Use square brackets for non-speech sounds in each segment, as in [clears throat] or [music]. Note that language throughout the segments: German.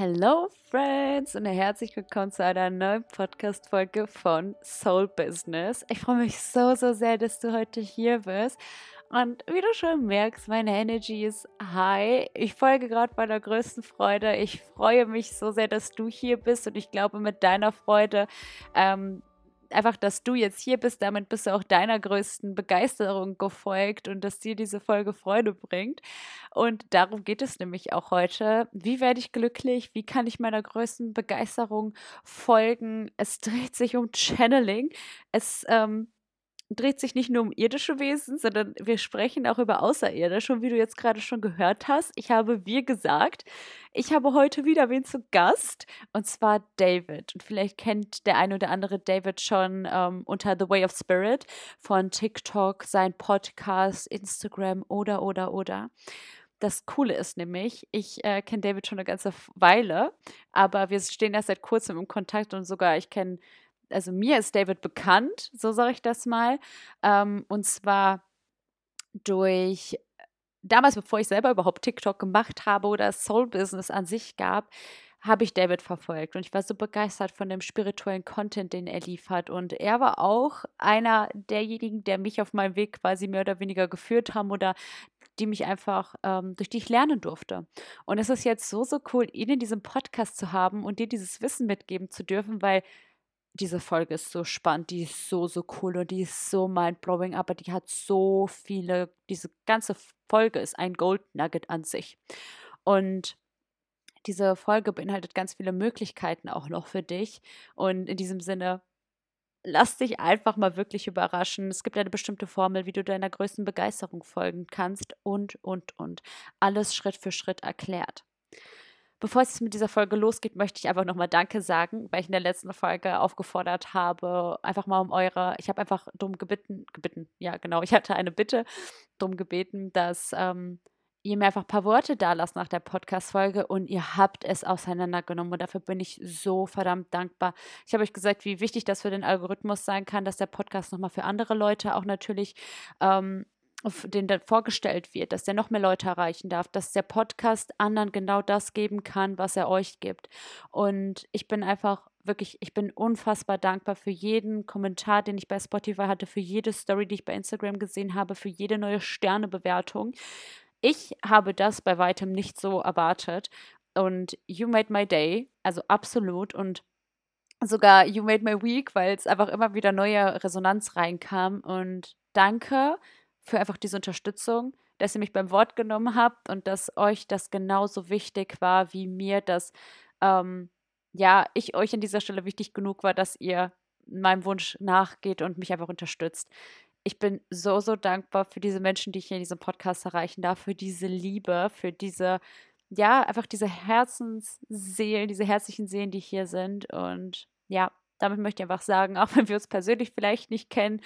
Hello Friends und herzlich willkommen zu einer neuen Podcast-Folge von Soul Business. Ich freue mich so, so sehr, dass du heute hier bist. Und wie du schon merkst, meine Energy ist high. Ich folge gerade meiner größten Freude. Ich freue mich so sehr, dass du hier bist und ich glaube, mit deiner Freude ähm, einfach, dass du jetzt hier bist, damit bist du auch deiner größten Begeisterung gefolgt und dass dir diese Folge Freude bringt. Und darum geht es nämlich auch heute. Wie werde ich glücklich? Wie kann ich meiner größten Begeisterung folgen? Es dreht sich um Channeling. Es ähm, dreht sich nicht nur um irdische Wesen, sondern wir sprechen auch über Außerirdische. Und wie du jetzt gerade schon gehört hast, ich habe wir gesagt, ich habe heute wieder wen zu Gast, und zwar David. Und vielleicht kennt der eine oder andere David schon ähm, unter The Way of Spirit von TikTok, sein Podcast, Instagram oder, oder, oder. Das Coole ist nämlich, ich äh, kenne David schon eine ganze Weile, aber wir stehen erst seit kurzem im Kontakt und sogar ich kenne also mir ist David bekannt, so sage ich das mal. Ähm, und zwar durch damals, bevor ich selber überhaupt TikTok gemacht habe oder Soul Business an sich gab, habe ich David verfolgt und ich war so begeistert von dem spirituellen Content, den er liefert. Und er war auch einer derjenigen, der mich auf meinem Weg quasi mehr oder weniger geführt haben oder die mich einfach, ähm, durch die ich lernen durfte. Und es ist jetzt so, so cool, ihn in diesem Podcast zu haben und dir dieses Wissen mitgeben zu dürfen, weil diese Folge ist so spannend, die ist so, so cool und die ist so mindblowing, aber die hat so viele, diese ganze Folge ist ein Gold Nugget an sich. Und diese Folge beinhaltet ganz viele Möglichkeiten auch noch für dich. Und in diesem Sinne, lass dich einfach mal wirklich überraschen. Es gibt eine bestimmte Formel, wie du deiner größten Begeisterung folgen kannst und, und, und. Alles Schritt für Schritt erklärt. Bevor es mit dieser Folge losgeht, möchte ich einfach nochmal Danke sagen, weil ich in der letzten Folge aufgefordert habe, einfach mal um eure, ich habe einfach drum gebeten, gebeten, ja genau, ich hatte eine Bitte drum gebeten, dass ähm, ihr mir einfach ein paar Worte da lasst nach der Podcast-Folge und ihr habt es auseinandergenommen und dafür bin ich so verdammt dankbar. Ich habe euch gesagt, wie wichtig das für den Algorithmus sein kann, dass der Podcast nochmal für andere Leute auch natürlich ähm, den dann vorgestellt wird, dass der noch mehr Leute erreichen darf, dass der Podcast anderen genau das geben kann, was er euch gibt. Und ich bin einfach wirklich, ich bin unfassbar dankbar für jeden Kommentar, den ich bei Spotify hatte, für jede Story, die ich bei Instagram gesehen habe, für jede neue Sternebewertung. Ich habe das bei weitem nicht so erwartet. Und you made my day, also absolut. Und sogar you made my week, weil es einfach immer wieder neue Resonanz reinkam. Und danke für einfach diese Unterstützung, dass ihr mich beim Wort genommen habt und dass euch das genauso wichtig war, wie mir das, ähm, ja, ich euch an dieser Stelle wichtig genug war, dass ihr meinem Wunsch nachgeht und mich einfach unterstützt. Ich bin so, so dankbar für diese Menschen, die ich hier in diesem Podcast erreichen darf, für diese Liebe, für diese, ja, einfach diese Herzensseelen, diese herzlichen Seelen, die hier sind. Und ja, damit möchte ich einfach sagen, [laughs] auch wenn wir uns persönlich vielleicht nicht kennen,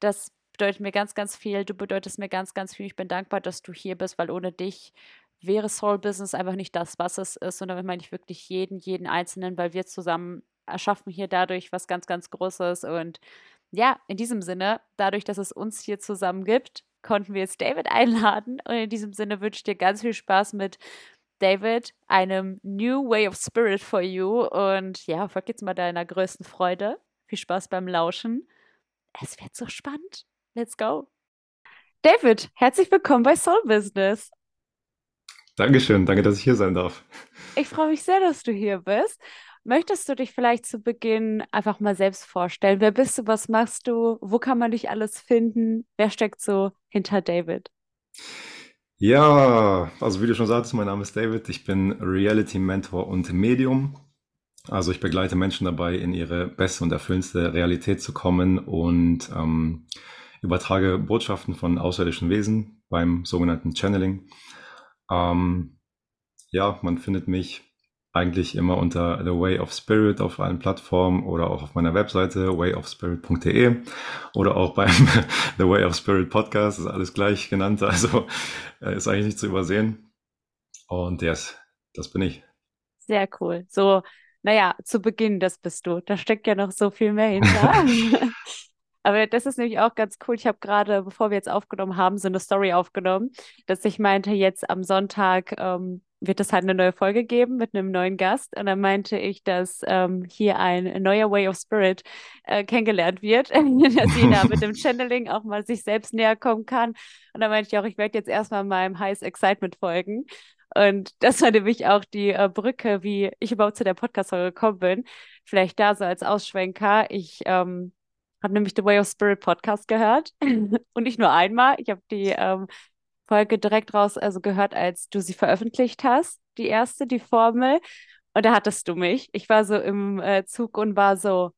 dass bedeutet mir ganz, ganz viel. Du bedeutest mir ganz, ganz viel. Ich bin dankbar, dass du hier bist, weil ohne dich wäre Soul Business einfach nicht das, was es ist. Und damit meine ich wirklich jeden, jeden Einzelnen, weil wir zusammen erschaffen hier dadurch was ganz, ganz Großes. Und ja, in diesem Sinne, dadurch, dass es uns hier zusammen gibt, konnten wir jetzt David einladen. Und in diesem Sinne wünsche ich dir ganz viel Spaß mit David, einem New Way of Spirit for You. Und ja, folgt jetzt mal deiner größten Freude. Viel Spaß beim Lauschen. Es wird so spannend. Let's go. David, herzlich willkommen bei Soul Business. Dankeschön, danke, dass ich hier sein darf. Ich freue mich sehr, dass du hier bist. Möchtest du dich vielleicht zu Beginn einfach mal selbst vorstellen? Wer bist du? Was machst du? Wo kann man dich alles finden? Wer steckt so hinter David? Ja, also wie du schon sagst, mein Name ist David. Ich bin Reality Mentor und Medium. Also ich begleite Menschen dabei, in ihre beste und erfüllendste Realität zu kommen und ähm, übertrage Botschaften von außerirdischen Wesen beim sogenannten Channeling. Ähm, ja, man findet mich eigentlich immer unter The Way of Spirit auf allen Plattformen oder auch auf meiner Webseite wayofspirit.de oder auch beim [laughs] The Way of Spirit Podcast, ist alles gleich genannt, also äh, ist eigentlich nicht zu übersehen. Und yes, das bin ich. Sehr cool. So, naja, zu Beginn, das bist du. Da steckt ja noch so viel mehr [laughs] hinter. [laughs] Aber das ist nämlich auch ganz cool. Ich habe gerade, bevor wir jetzt aufgenommen haben, so eine Story aufgenommen, dass ich meinte, jetzt am Sonntag ähm, wird es halt eine neue Folge geben mit einem neuen Gast. Und dann meinte ich, dass ähm, hier ein neuer Way of Spirit äh, kennengelernt wird, [laughs] dass jeder mit dem [laughs] Channeling auch mal sich selbst näher kommen kann. Und dann meinte ich auch, ich werde jetzt erstmal meinem Highest Excitement folgen. Und das war nämlich auch die äh, Brücke, wie ich überhaupt zu der Podcast-Folge gekommen bin. Vielleicht da so als Ausschwenker. Ich ähm, habe nämlich The Way of Spirit Podcast gehört und nicht nur einmal. Ich habe die ähm, Folge direkt raus, also gehört, als du sie veröffentlicht hast, die erste, die Formel. Und da hattest du mich. Ich war so im äh, Zug und war so,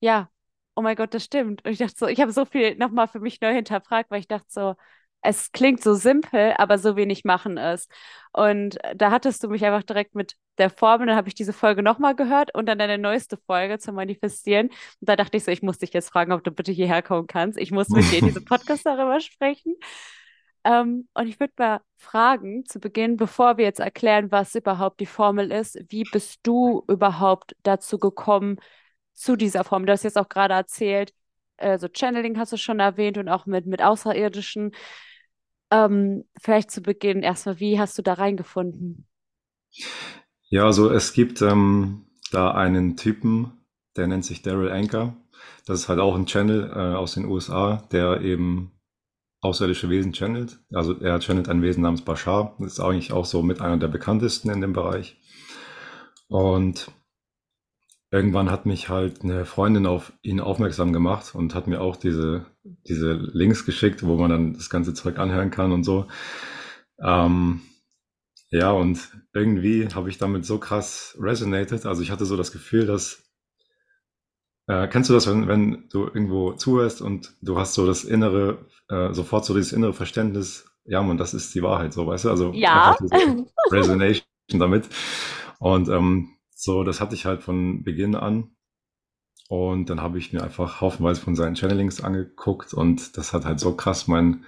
ja, oh mein Gott, das stimmt. Und ich dachte so, ich habe so viel nochmal für mich neu hinterfragt, weil ich dachte so, es klingt so simpel, aber so wenig machen es. Und da hattest du mich einfach direkt mit der Formel, dann habe ich diese Folge nochmal gehört und dann deine neueste Folge zum Manifestieren. Und da dachte ich so, ich muss dich jetzt fragen, ob du bitte hierher kommen kannst. Ich muss mit dir in diesem [laughs] Podcast darüber sprechen. Ähm, und ich würde mal fragen, zu Beginn, bevor wir jetzt erklären, was überhaupt die Formel ist, wie bist du überhaupt dazu gekommen, zu dieser Formel? Du hast jetzt auch gerade erzählt, äh, so Channeling hast du schon erwähnt und auch mit, mit Außerirdischen. Ähm, vielleicht zu Beginn erstmal, wie hast du da reingefunden? Ja, also es gibt ähm, da einen Typen, der nennt sich Daryl Anker. Das ist halt auch ein Channel äh, aus den USA, der eben außerirdische Wesen channelt. Also er channelt ein Wesen namens Bashar. Das ist eigentlich auch so mit einer der bekanntesten in dem Bereich. Und irgendwann hat mich halt eine Freundin auf ihn aufmerksam gemacht und hat mir auch diese, diese Links geschickt, wo man dann das ganze Zeug anhören kann und so. Ähm, ja, und irgendwie habe ich damit so krass resonated. Also ich hatte so das Gefühl, dass äh, kennst du das, wenn, wenn du irgendwo zuhörst und du hast so das innere, äh, sofort so dieses innere Verständnis, ja, man, das ist die Wahrheit, so, weißt du? Also ja. Resonation damit. Und ähm, so, das hatte ich halt von Beginn an. Und dann habe ich mir einfach haufenweise von seinen Channelings angeguckt und das hat halt so krass mein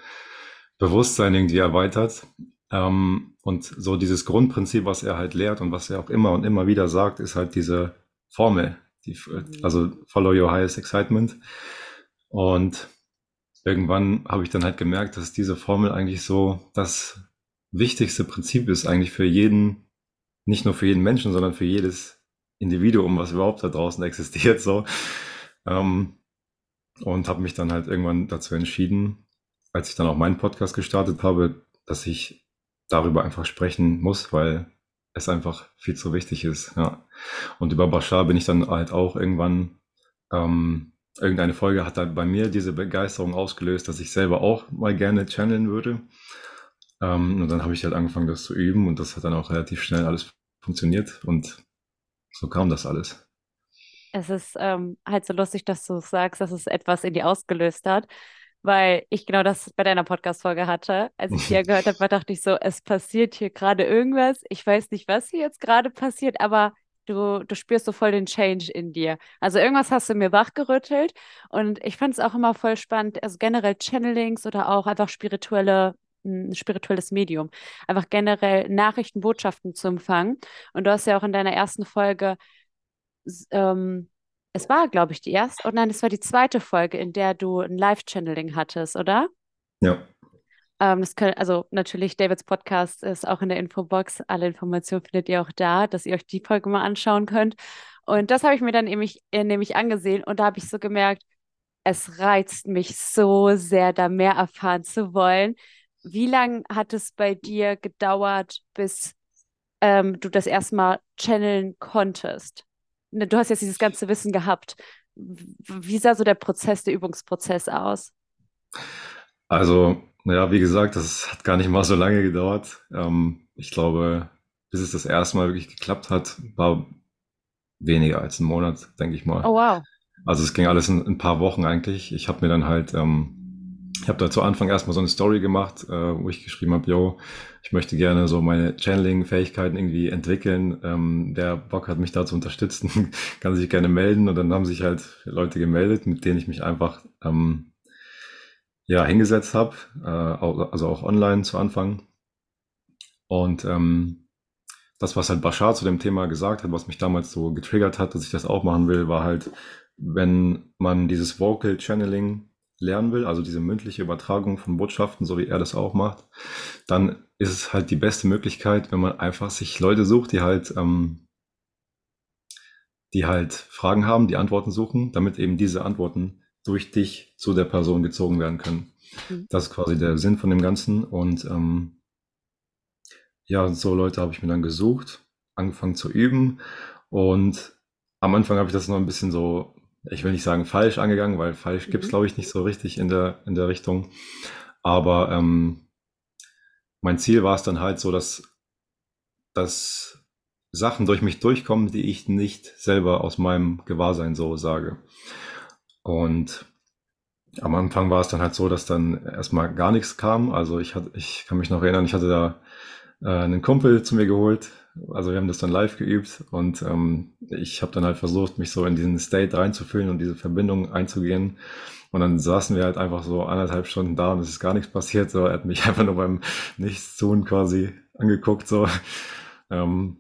Bewusstsein irgendwie erweitert. Ähm, und so dieses Grundprinzip, was er halt lehrt und was er auch immer und immer wieder sagt, ist halt diese Formel, die, also Follow Your Highest Excitement. Und irgendwann habe ich dann halt gemerkt, dass diese Formel eigentlich so das wichtigste Prinzip ist, eigentlich für jeden, nicht nur für jeden Menschen, sondern für jedes Individuum, was überhaupt da draußen [laughs] existiert, so. Ähm, und habe mich dann halt irgendwann dazu entschieden, als ich dann auch meinen Podcast gestartet habe, dass ich darüber einfach sprechen muss, weil es einfach viel zu wichtig ist. Ja. Und über Bashar bin ich dann halt auch irgendwann, ähm, irgendeine Folge hat dann bei mir diese Begeisterung ausgelöst, dass ich selber auch mal gerne channeln würde. Ähm, und dann habe ich halt angefangen, das zu üben und das hat dann auch relativ schnell alles funktioniert und so kam das alles. Es ist ähm, halt so lustig, dass du sagst, dass es etwas in dir ausgelöst hat weil ich genau das bei deiner Podcast-Folge hatte. Als ich die [laughs] gehört habe, dachte ich so, es passiert hier gerade irgendwas. Ich weiß nicht, was hier jetzt gerade passiert, aber du, du spürst so voll den Change in dir. Also irgendwas hast du mir wachgerüttelt und ich fand es auch immer voll spannend, also generell Channelings oder auch einfach spirituelle ein spirituelles Medium, einfach generell Nachrichten, Botschaften zu empfangen. Und du hast ja auch in deiner ersten Folge ähm, es war, glaube ich, die erste, oh nein, es war die zweite Folge, in der du ein Live-Channeling hattest, oder? Ja. Ähm, das können, also natürlich, Davids Podcast ist auch in der Infobox. Alle Informationen findet ihr auch da, dass ihr euch die Folge mal anschauen könnt. Und das habe ich mir dann nämlich, äh, nämlich angesehen und da habe ich so gemerkt, es reizt mich so sehr, da mehr erfahren zu wollen. Wie lange hat es bei dir gedauert, bis ähm, du das erstmal channeln konntest? Ne, du hast jetzt dieses ganze Wissen gehabt. Wie sah so der Prozess, der Übungsprozess aus? Also, naja, wie gesagt, das hat gar nicht mal so lange gedauert. Ähm, ich glaube, bis es das erste Mal wirklich geklappt hat, war weniger als ein Monat, denke ich mal. Oh, wow. Also es ging alles in ein paar Wochen eigentlich. Ich habe mir dann halt ähm, ich habe da zu Anfang erstmal so eine Story gemacht, äh, wo ich geschrieben habe, yo, ich möchte gerne so meine Channeling-Fähigkeiten irgendwie entwickeln. Ähm, wer Bock hat, mich da zu unterstützen, [laughs] kann sich gerne melden. Und dann haben sich halt Leute gemeldet, mit denen ich mich einfach ähm, ja, hingesetzt habe, äh, also auch online zu Anfang. Und ähm, das, was halt Bashar zu dem Thema gesagt hat, was mich damals so getriggert hat, dass ich das auch machen will, war halt, wenn man dieses Vocal Channeling lernen will, also diese mündliche Übertragung von Botschaften, so wie er das auch macht, dann ist es halt die beste Möglichkeit, wenn man einfach sich Leute sucht, die halt, ähm, die halt Fragen haben, die Antworten suchen, damit eben diese Antworten durch dich zu der Person gezogen werden können. Mhm. Das ist quasi der Sinn von dem Ganzen. Und ähm, ja, so Leute habe ich mir dann gesucht, angefangen zu üben. Und am Anfang habe ich das noch ein bisschen so, ich will nicht sagen falsch angegangen, weil falsch gibt es, mhm. glaube ich, nicht so richtig in der, in der Richtung. Aber ähm, mein Ziel war es dann halt so, dass, dass Sachen durch mich durchkommen, die ich nicht selber aus meinem Gewahrsein so sage. Und am Anfang war es dann halt so, dass dann erstmal gar nichts kam. Also ich hatte, ich kann mich noch erinnern, ich hatte da äh, einen Kumpel zu mir geholt. Also wir haben das dann live geübt und ähm, ich habe dann halt versucht, mich so in diesen State reinzufühlen und diese Verbindung einzugehen. Und dann saßen wir halt einfach so anderthalb Stunden da und es ist gar nichts passiert. So, er hat mich [laughs] einfach nur beim Nichtstun quasi angeguckt. So, ähm,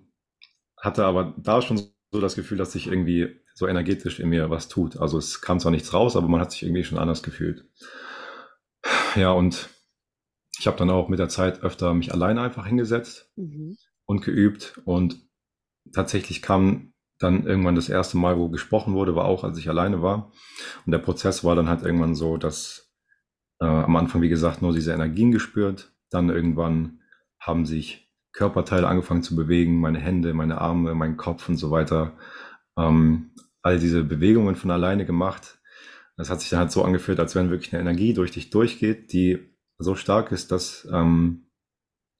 hatte aber da schon so das Gefühl, dass sich irgendwie so energetisch in mir was tut. Also es kam zwar nichts raus, aber man hat sich irgendwie schon anders gefühlt. Ja, und ich habe dann auch mit der Zeit öfter mich alleine einfach hingesetzt mhm. Und geübt. Und tatsächlich kam dann irgendwann das erste Mal, wo gesprochen wurde, war auch, als ich alleine war. Und der Prozess war dann halt irgendwann so, dass äh, am Anfang, wie gesagt, nur diese Energien gespürt. Dann irgendwann haben sich Körperteile angefangen zu bewegen, meine Hände, meine Arme, mein Kopf und so weiter. Ähm, all diese Bewegungen von alleine gemacht. Das hat sich dann halt so angefühlt, als wenn wirklich eine Energie durch dich durchgeht, die so stark ist, dass ähm,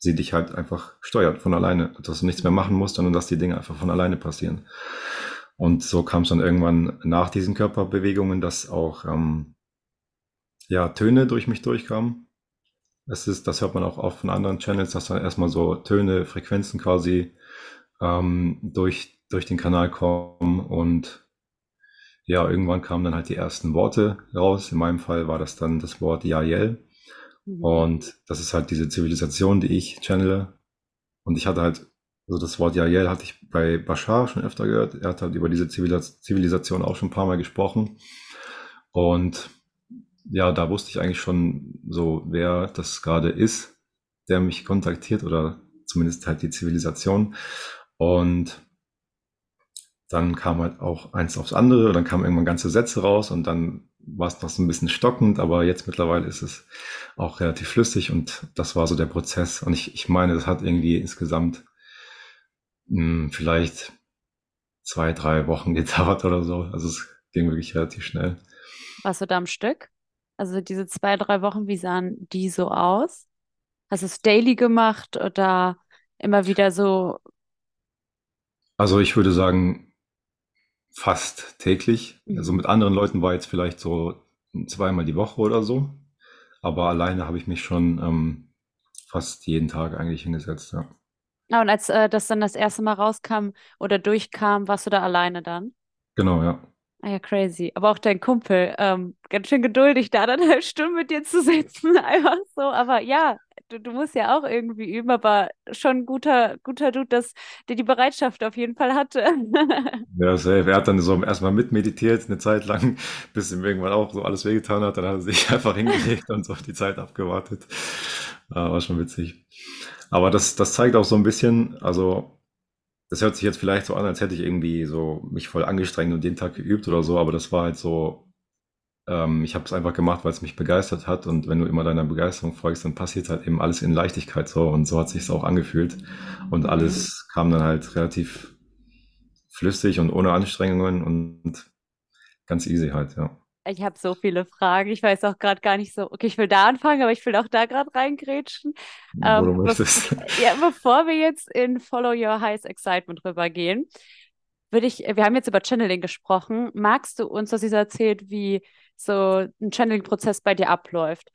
sie dich halt einfach steuert von alleine, dass du nichts mehr machen musst, sondern dass die Dinge einfach von alleine passieren. Und so kam es dann irgendwann nach diesen Körperbewegungen, dass auch ähm, ja, Töne durch mich durchkamen. Das ist, das hört man auch oft von anderen Channels, dass dann erstmal so Töne, Frequenzen quasi ähm, durch, durch den Kanal kommen und ja, irgendwann kamen dann halt die ersten Worte raus. In meinem Fall war das dann das Wort Yael. Mhm. Und das ist halt diese Zivilisation, die ich channele. Und ich hatte halt, also das Wort Yael hatte ich bei Bashar schon öfter gehört. Er hat halt über diese Zivilisation auch schon ein paar Mal gesprochen. Und ja, da wusste ich eigentlich schon so, wer das gerade ist, der mich kontaktiert oder zumindest halt die Zivilisation. Und dann kam halt auch eins aufs andere, dann kamen irgendwann ganze Sätze raus und dann war es noch so ein bisschen stockend, aber jetzt mittlerweile ist es auch relativ flüssig und das war so der Prozess. Und ich, ich meine, das hat irgendwie insgesamt mh, hm, vielleicht zwei, drei Wochen [laughs] gedauert oder so. Also es ging wirklich relativ schnell. Warst du da am Stück? Also diese zwei, drei Wochen, wie sahen die so aus? Hast du es daily gemacht oder immer wieder so? Also ich würde sagen, fast täglich. Mhm. Also mit anderen Leuten war jetzt vielleicht so zweimal die Woche oder so. Aber alleine habe ich mich schon ähm, fast jeden Tag eigentlich hingesetzt, ja. Ah, und als äh, das dann das erste Mal rauskam oder durchkam, warst du da alleine dann? Genau, ja. Ah ja, crazy. Aber auch dein Kumpel, ähm, ganz schön geduldig, da dann [laughs] eine Stunde mit dir zu sitzen, [laughs] einfach so. Aber ja, du, du musst ja auch irgendwie üben, aber schon guter, guter Dude, dass der die Bereitschaft auf jeden Fall hatte. [laughs] ja, safe. Er hat dann so erstmal mitmeditiert, eine Zeit lang, bis ihm irgendwann auch so alles wehgetan hat. Dann hat er sich [laughs] einfach hingelegt und so die Zeit abgewartet. War schon witzig. Aber das, das zeigt auch so ein bisschen, also das hört sich jetzt vielleicht so an, als hätte ich irgendwie so mich voll angestrengt und den Tag geübt oder so, aber das war halt so, ähm, ich habe es einfach gemacht, weil es mich begeistert hat und wenn du immer deiner Begeisterung folgst, dann passiert halt eben alles in Leichtigkeit so und so hat sich auch angefühlt und alles kam dann halt relativ flüssig und ohne Anstrengungen und ganz easy halt, ja. Ich habe so viele Fragen. Ich weiß auch gerade gar nicht so, okay, ich will da anfangen, aber ich will auch da gerade reingrätschen. Ähm, be [laughs] ja, bevor wir jetzt in Follow Your Highest Excitement rübergehen, würde ich, wir haben jetzt über Channeling gesprochen. Magst du uns, was sie erzählt, wie so ein Channeling-Prozess bei dir abläuft?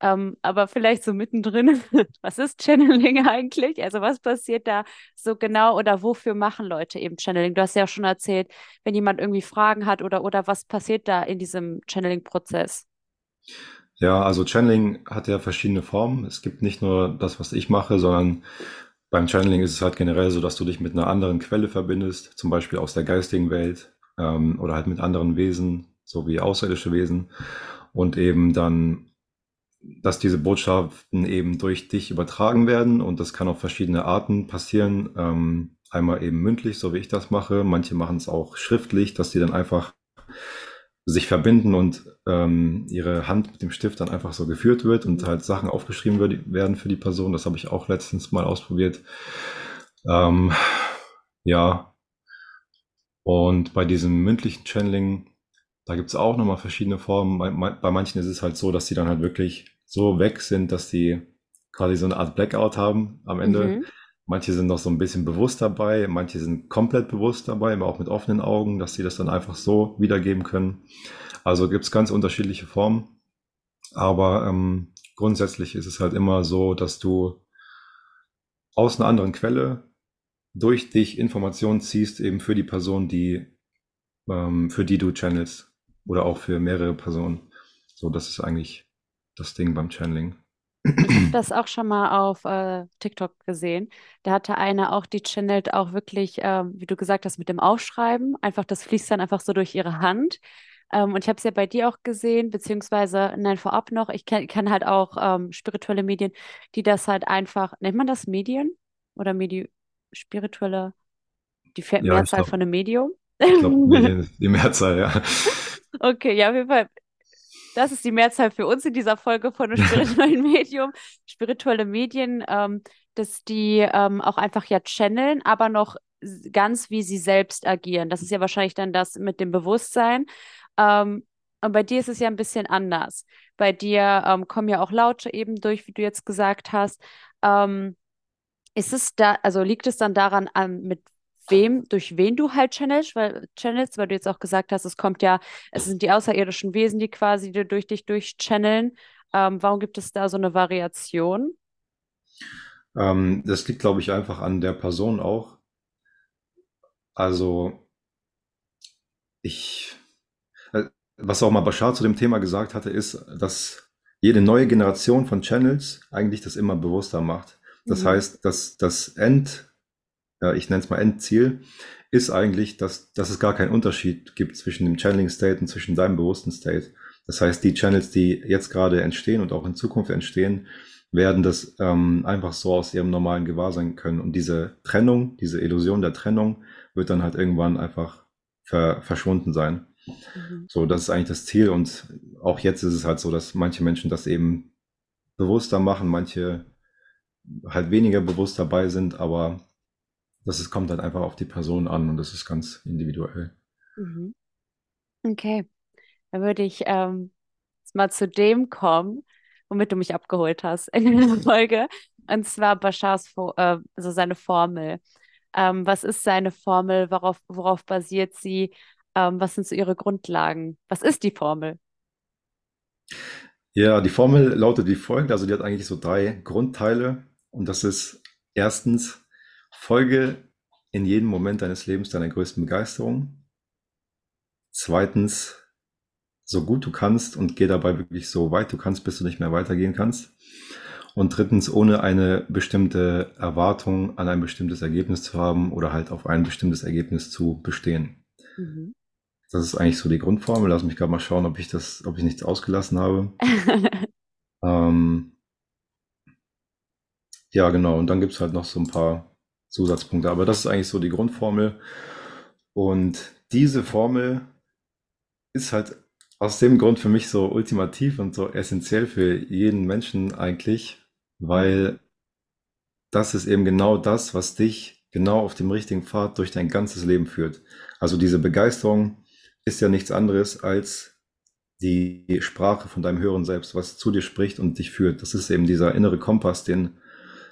Ähm, aber vielleicht so mittendrin, [laughs] was ist Channeling [laughs] eigentlich? Also was passiert da so genau oder wofür machen Leute eben Channeling? Du hast ja schon erzählt, wenn jemand irgendwie Fragen hat oder, oder was passiert da in diesem Channeling-Prozess? Ja, also Channeling hat ja verschiedene Formen. Es gibt nicht nur das, was ich mache, sondern beim Channeling ist es halt generell so, dass du dich mit einer anderen Quelle verbindest, zum Beispiel aus der geistigen Welt ähm, oder halt mit anderen Wesen, so wie außerirdische Wesen und eben dann dass diese Botschaften eben durch dich übertragen werden und das kann auf verschiedene Arten passieren. Ähm, einmal eben mündlich, so wie ich das mache. Manche machen es auch schriftlich, dass die dann einfach sich verbinden und ähm, ihre Hand mit dem Stift dann einfach so geführt wird und halt Sachen aufgeschrieben wird, werden für die Person. Das habe ich auch letztens mal ausprobiert. Ähm, ja. Und bei diesem mündlichen Channeling, da gibt es auch nochmal verschiedene Formen. Bei, bei manchen ist es halt so, dass die dann halt wirklich so weg sind, dass die quasi so eine Art Blackout haben am Ende. Mhm. Manche sind noch so ein bisschen bewusst dabei, manche sind komplett bewusst dabei, aber auch mit offenen Augen, dass sie das dann einfach so wiedergeben können. Also gibt es ganz unterschiedliche Formen. Aber ähm, grundsätzlich ist es halt immer so, dass du aus einer anderen Quelle durch dich Informationen ziehst, eben für die Person, die, ähm, für die du channelst. Oder auch für mehrere Personen. So, das ist eigentlich das Ding beim Channeling. Ich habe das auch schon mal auf äh, TikTok gesehen. Da hatte einer auch, die channelt auch wirklich, ähm, wie du gesagt hast, mit dem Aufschreiben. Einfach, das fließt dann einfach so durch ihre Hand. Ähm, und ich habe es ja bei dir auch gesehen, beziehungsweise, nein, vorab noch, ich kenne kenn halt auch ähm, spirituelle Medien, die das halt einfach, nennt man das Medien? Oder Medi spirituelle, die ja, Mehrzahl glaub, von einem Medium? Ich glaube, [laughs] die Mehrzahl, ja. Okay, ja, auf jeden Fall das ist die Mehrzahl für uns in dieser Folge von einem spirituellen [laughs] Medium. Spirituelle Medien, ähm, dass die ähm, auch einfach ja channeln, aber noch ganz wie sie selbst agieren. Das ist ja wahrscheinlich dann das mit dem Bewusstsein. Ähm, und bei dir ist es ja ein bisschen anders. Bei dir ähm, kommen ja auch Laute eben durch, wie du jetzt gesagt hast. Ähm, ist es da, also liegt es dann daran, an, mit wem, durch wen du halt channelst, weil, channelst, weil du jetzt auch gesagt hast, es kommt ja, es sind die außerirdischen Wesen, die quasi durch dich durchchanneln. Ähm, warum gibt es da so eine Variation? Ähm, das liegt, glaube ich, einfach an der Person auch. Also, ich, äh, was auch mal Bashar zu dem Thema gesagt hatte, ist, dass jede neue Generation von Channels eigentlich das immer bewusster macht. Das mhm. heißt, dass das End, ja, ich nenne es mal Endziel, ist eigentlich, dass, dass es gar keinen Unterschied gibt zwischen dem Channeling State und zwischen deinem bewussten State. Das heißt, die Channels, die jetzt gerade entstehen und auch in Zukunft entstehen, werden das ähm, einfach so aus ihrem normalen Gewahrsein können. Und diese Trennung, diese Illusion der Trennung wird dann halt irgendwann einfach ver verschwunden sein. Mhm. So, das ist eigentlich das Ziel. Und auch jetzt ist es halt so, dass manche Menschen das eben bewusster machen, manche halt weniger bewusst dabei sind, aber das ist, kommt halt einfach auf die Person an und das ist ganz individuell. Mhm. Okay, dann würde ich ähm, jetzt mal zu dem kommen, womit du mich abgeholt hast in der [laughs] Folge, und zwar Bashars, äh, also seine Formel. Ähm, was ist seine Formel? Worauf, worauf basiert sie? Ähm, was sind so ihre Grundlagen? Was ist die Formel? Ja, die Formel lautet wie folgt. Also die hat eigentlich so drei Grundteile. Und das ist erstens Folge in jedem Moment deines Lebens deiner größten Begeisterung. Zweitens, so gut du kannst und geh dabei wirklich so weit du kannst, bis du nicht mehr weitergehen kannst. Und drittens, ohne eine bestimmte Erwartung an ein bestimmtes Ergebnis zu haben oder halt auf ein bestimmtes Ergebnis zu bestehen. Mhm. Das ist eigentlich so die Grundformel. Lass mich gerade mal schauen, ob ich das, ob ich nichts ausgelassen habe. [laughs] ähm, ja, genau. Und dann gibt es halt noch so ein paar Zusatzpunkte. Aber das ist eigentlich so die Grundformel. Und diese Formel ist halt aus dem Grund für mich so ultimativ und so essentiell für jeden Menschen eigentlich, weil das ist eben genau das, was dich genau auf dem richtigen Pfad durch dein ganzes Leben führt. Also diese Begeisterung ist ja nichts anderes als die Sprache von deinem höheren Selbst, was zu dir spricht und dich führt. Das ist eben dieser innere Kompass, den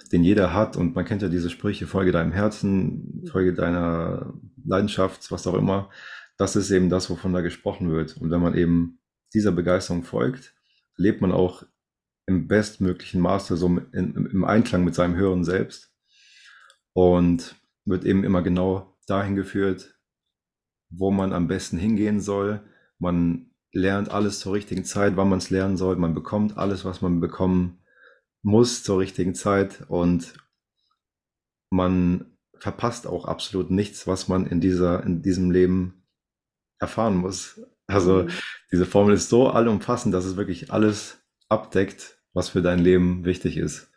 den jeder hat. Und man kennt ja diese Sprüche, folge deinem Herzen, folge deiner Leidenschaft, was auch immer. Das ist eben das, wovon da gesprochen wird. Und wenn man eben dieser Begeisterung folgt, lebt man auch im bestmöglichen Maße so in, im Einklang mit seinem höheren Selbst und wird eben immer genau dahin geführt, wo man am besten hingehen soll. Man lernt alles zur richtigen Zeit, wann man es lernen soll. Man bekommt alles, was man bekommen muss zur richtigen Zeit und man verpasst auch absolut nichts, was man in dieser, in diesem Leben erfahren muss. Also mhm. diese Formel ist so allumfassend, dass es wirklich alles abdeckt was für dein Leben wichtig ist.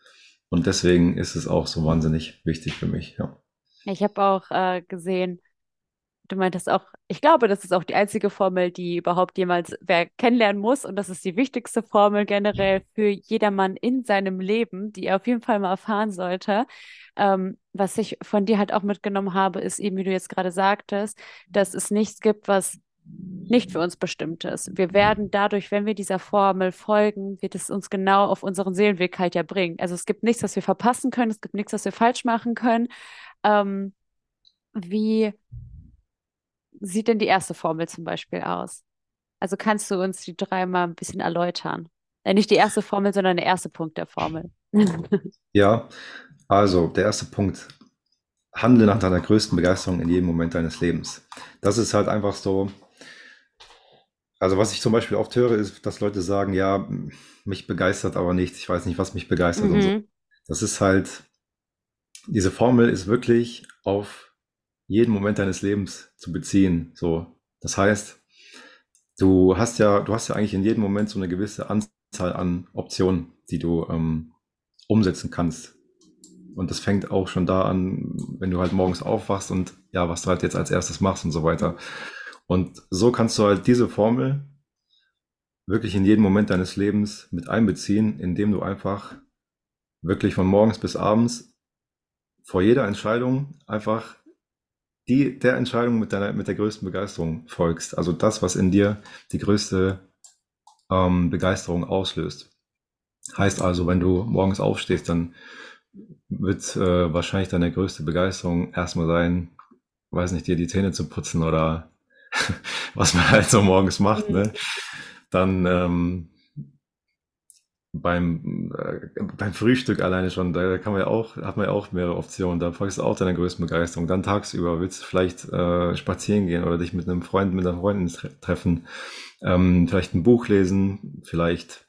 Und deswegen ist es auch so wahnsinnig wichtig für mich. Ja. Ich habe auch äh, gesehen, du meintest auch, ich glaube, das ist auch die einzige Formel, die überhaupt jemals wer kennenlernen muss. Und das ist die wichtigste Formel generell für jedermann in seinem Leben, die er auf jeden Fall mal erfahren sollte. Ähm, was ich von dir halt auch mitgenommen habe, ist eben, wie du jetzt gerade sagtest, dass es nichts gibt, was nicht für uns bestimmt ist. Wir werden dadurch, wenn wir dieser Formel folgen, wird es uns genau auf unseren Seelenweg halt ja bringen. Also es gibt nichts, was wir verpassen können, es gibt nichts, was wir falsch machen können. Ähm, wie sieht denn die erste Formel zum Beispiel aus? Also kannst du uns die dreimal ein bisschen erläutern? Äh, nicht die erste Formel, sondern der erste Punkt der Formel. [laughs] ja, also der erste Punkt. Handle nach deiner größten Begeisterung in jedem Moment deines Lebens. Das ist halt einfach so, also was ich zum Beispiel oft höre, ist, dass Leute sagen, ja, mich begeistert aber nichts, ich weiß nicht, was mich begeistert mhm. so. Das ist halt, diese Formel ist wirklich auf jeden Moment deines Lebens zu beziehen. So, das heißt, du hast ja, du hast ja eigentlich in jedem Moment so eine gewisse Anzahl an Optionen, die du ähm, umsetzen kannst. Und das fängt auch schon da an, wenn du halt morgens aufwachst und ja, was du halt jetzt als erstes machst und so weiter. Und so kannst du halt diese Formel wirklich in jeden Moment deines Lebens mit einbeziehen, indem du einfach wirklich von morgens bis abends vor jeder Entscheidung einfach die, der Entscheidung mit, deiner, mit der größten Begeisterung folgst. Also das, was in dir die größte ähm, Begeisterung auslöst. Heißt also, wenn du morgens aufstehst, dann wird äh, wahrscheinlich deine größte Begeisterung erstmal sein, weiß nicht, dir die Zähne zu putzen oder [laughs] was man halt so morgens macht, ne? Mhm. Dann ähm, beim, äh, beim Frühstück alleine schon, da kann man ja auch, hat man ja auch mehrere Optionen. Da folgst du auch deiner größten Begeisterung. Dann tagsüber willst du vielleicht äh, spazieren gehen oder dich mit einem Freund, mit einer Freundin treffen, ähm, vielleicht ein Buch lesen, vielleicht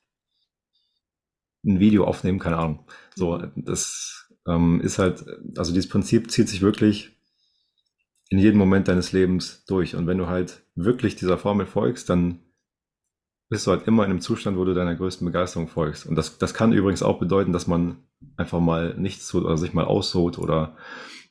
ein Video aufnehmen, keine Ahnung. So, mhm. das ähm, ist halt, also dieses Prinzip zieht sich wirklich in jedem Moment deines Lebens durch. Und wenn du halt wirklich dieser Formel folgst, dann bist du halt immer in einem Zustand, wo du deiner größten Begeisterung folgst. Und das, das kann übrigens auch bedeuten, dass man einfach mal nichts tut oder sich mal ausruht oder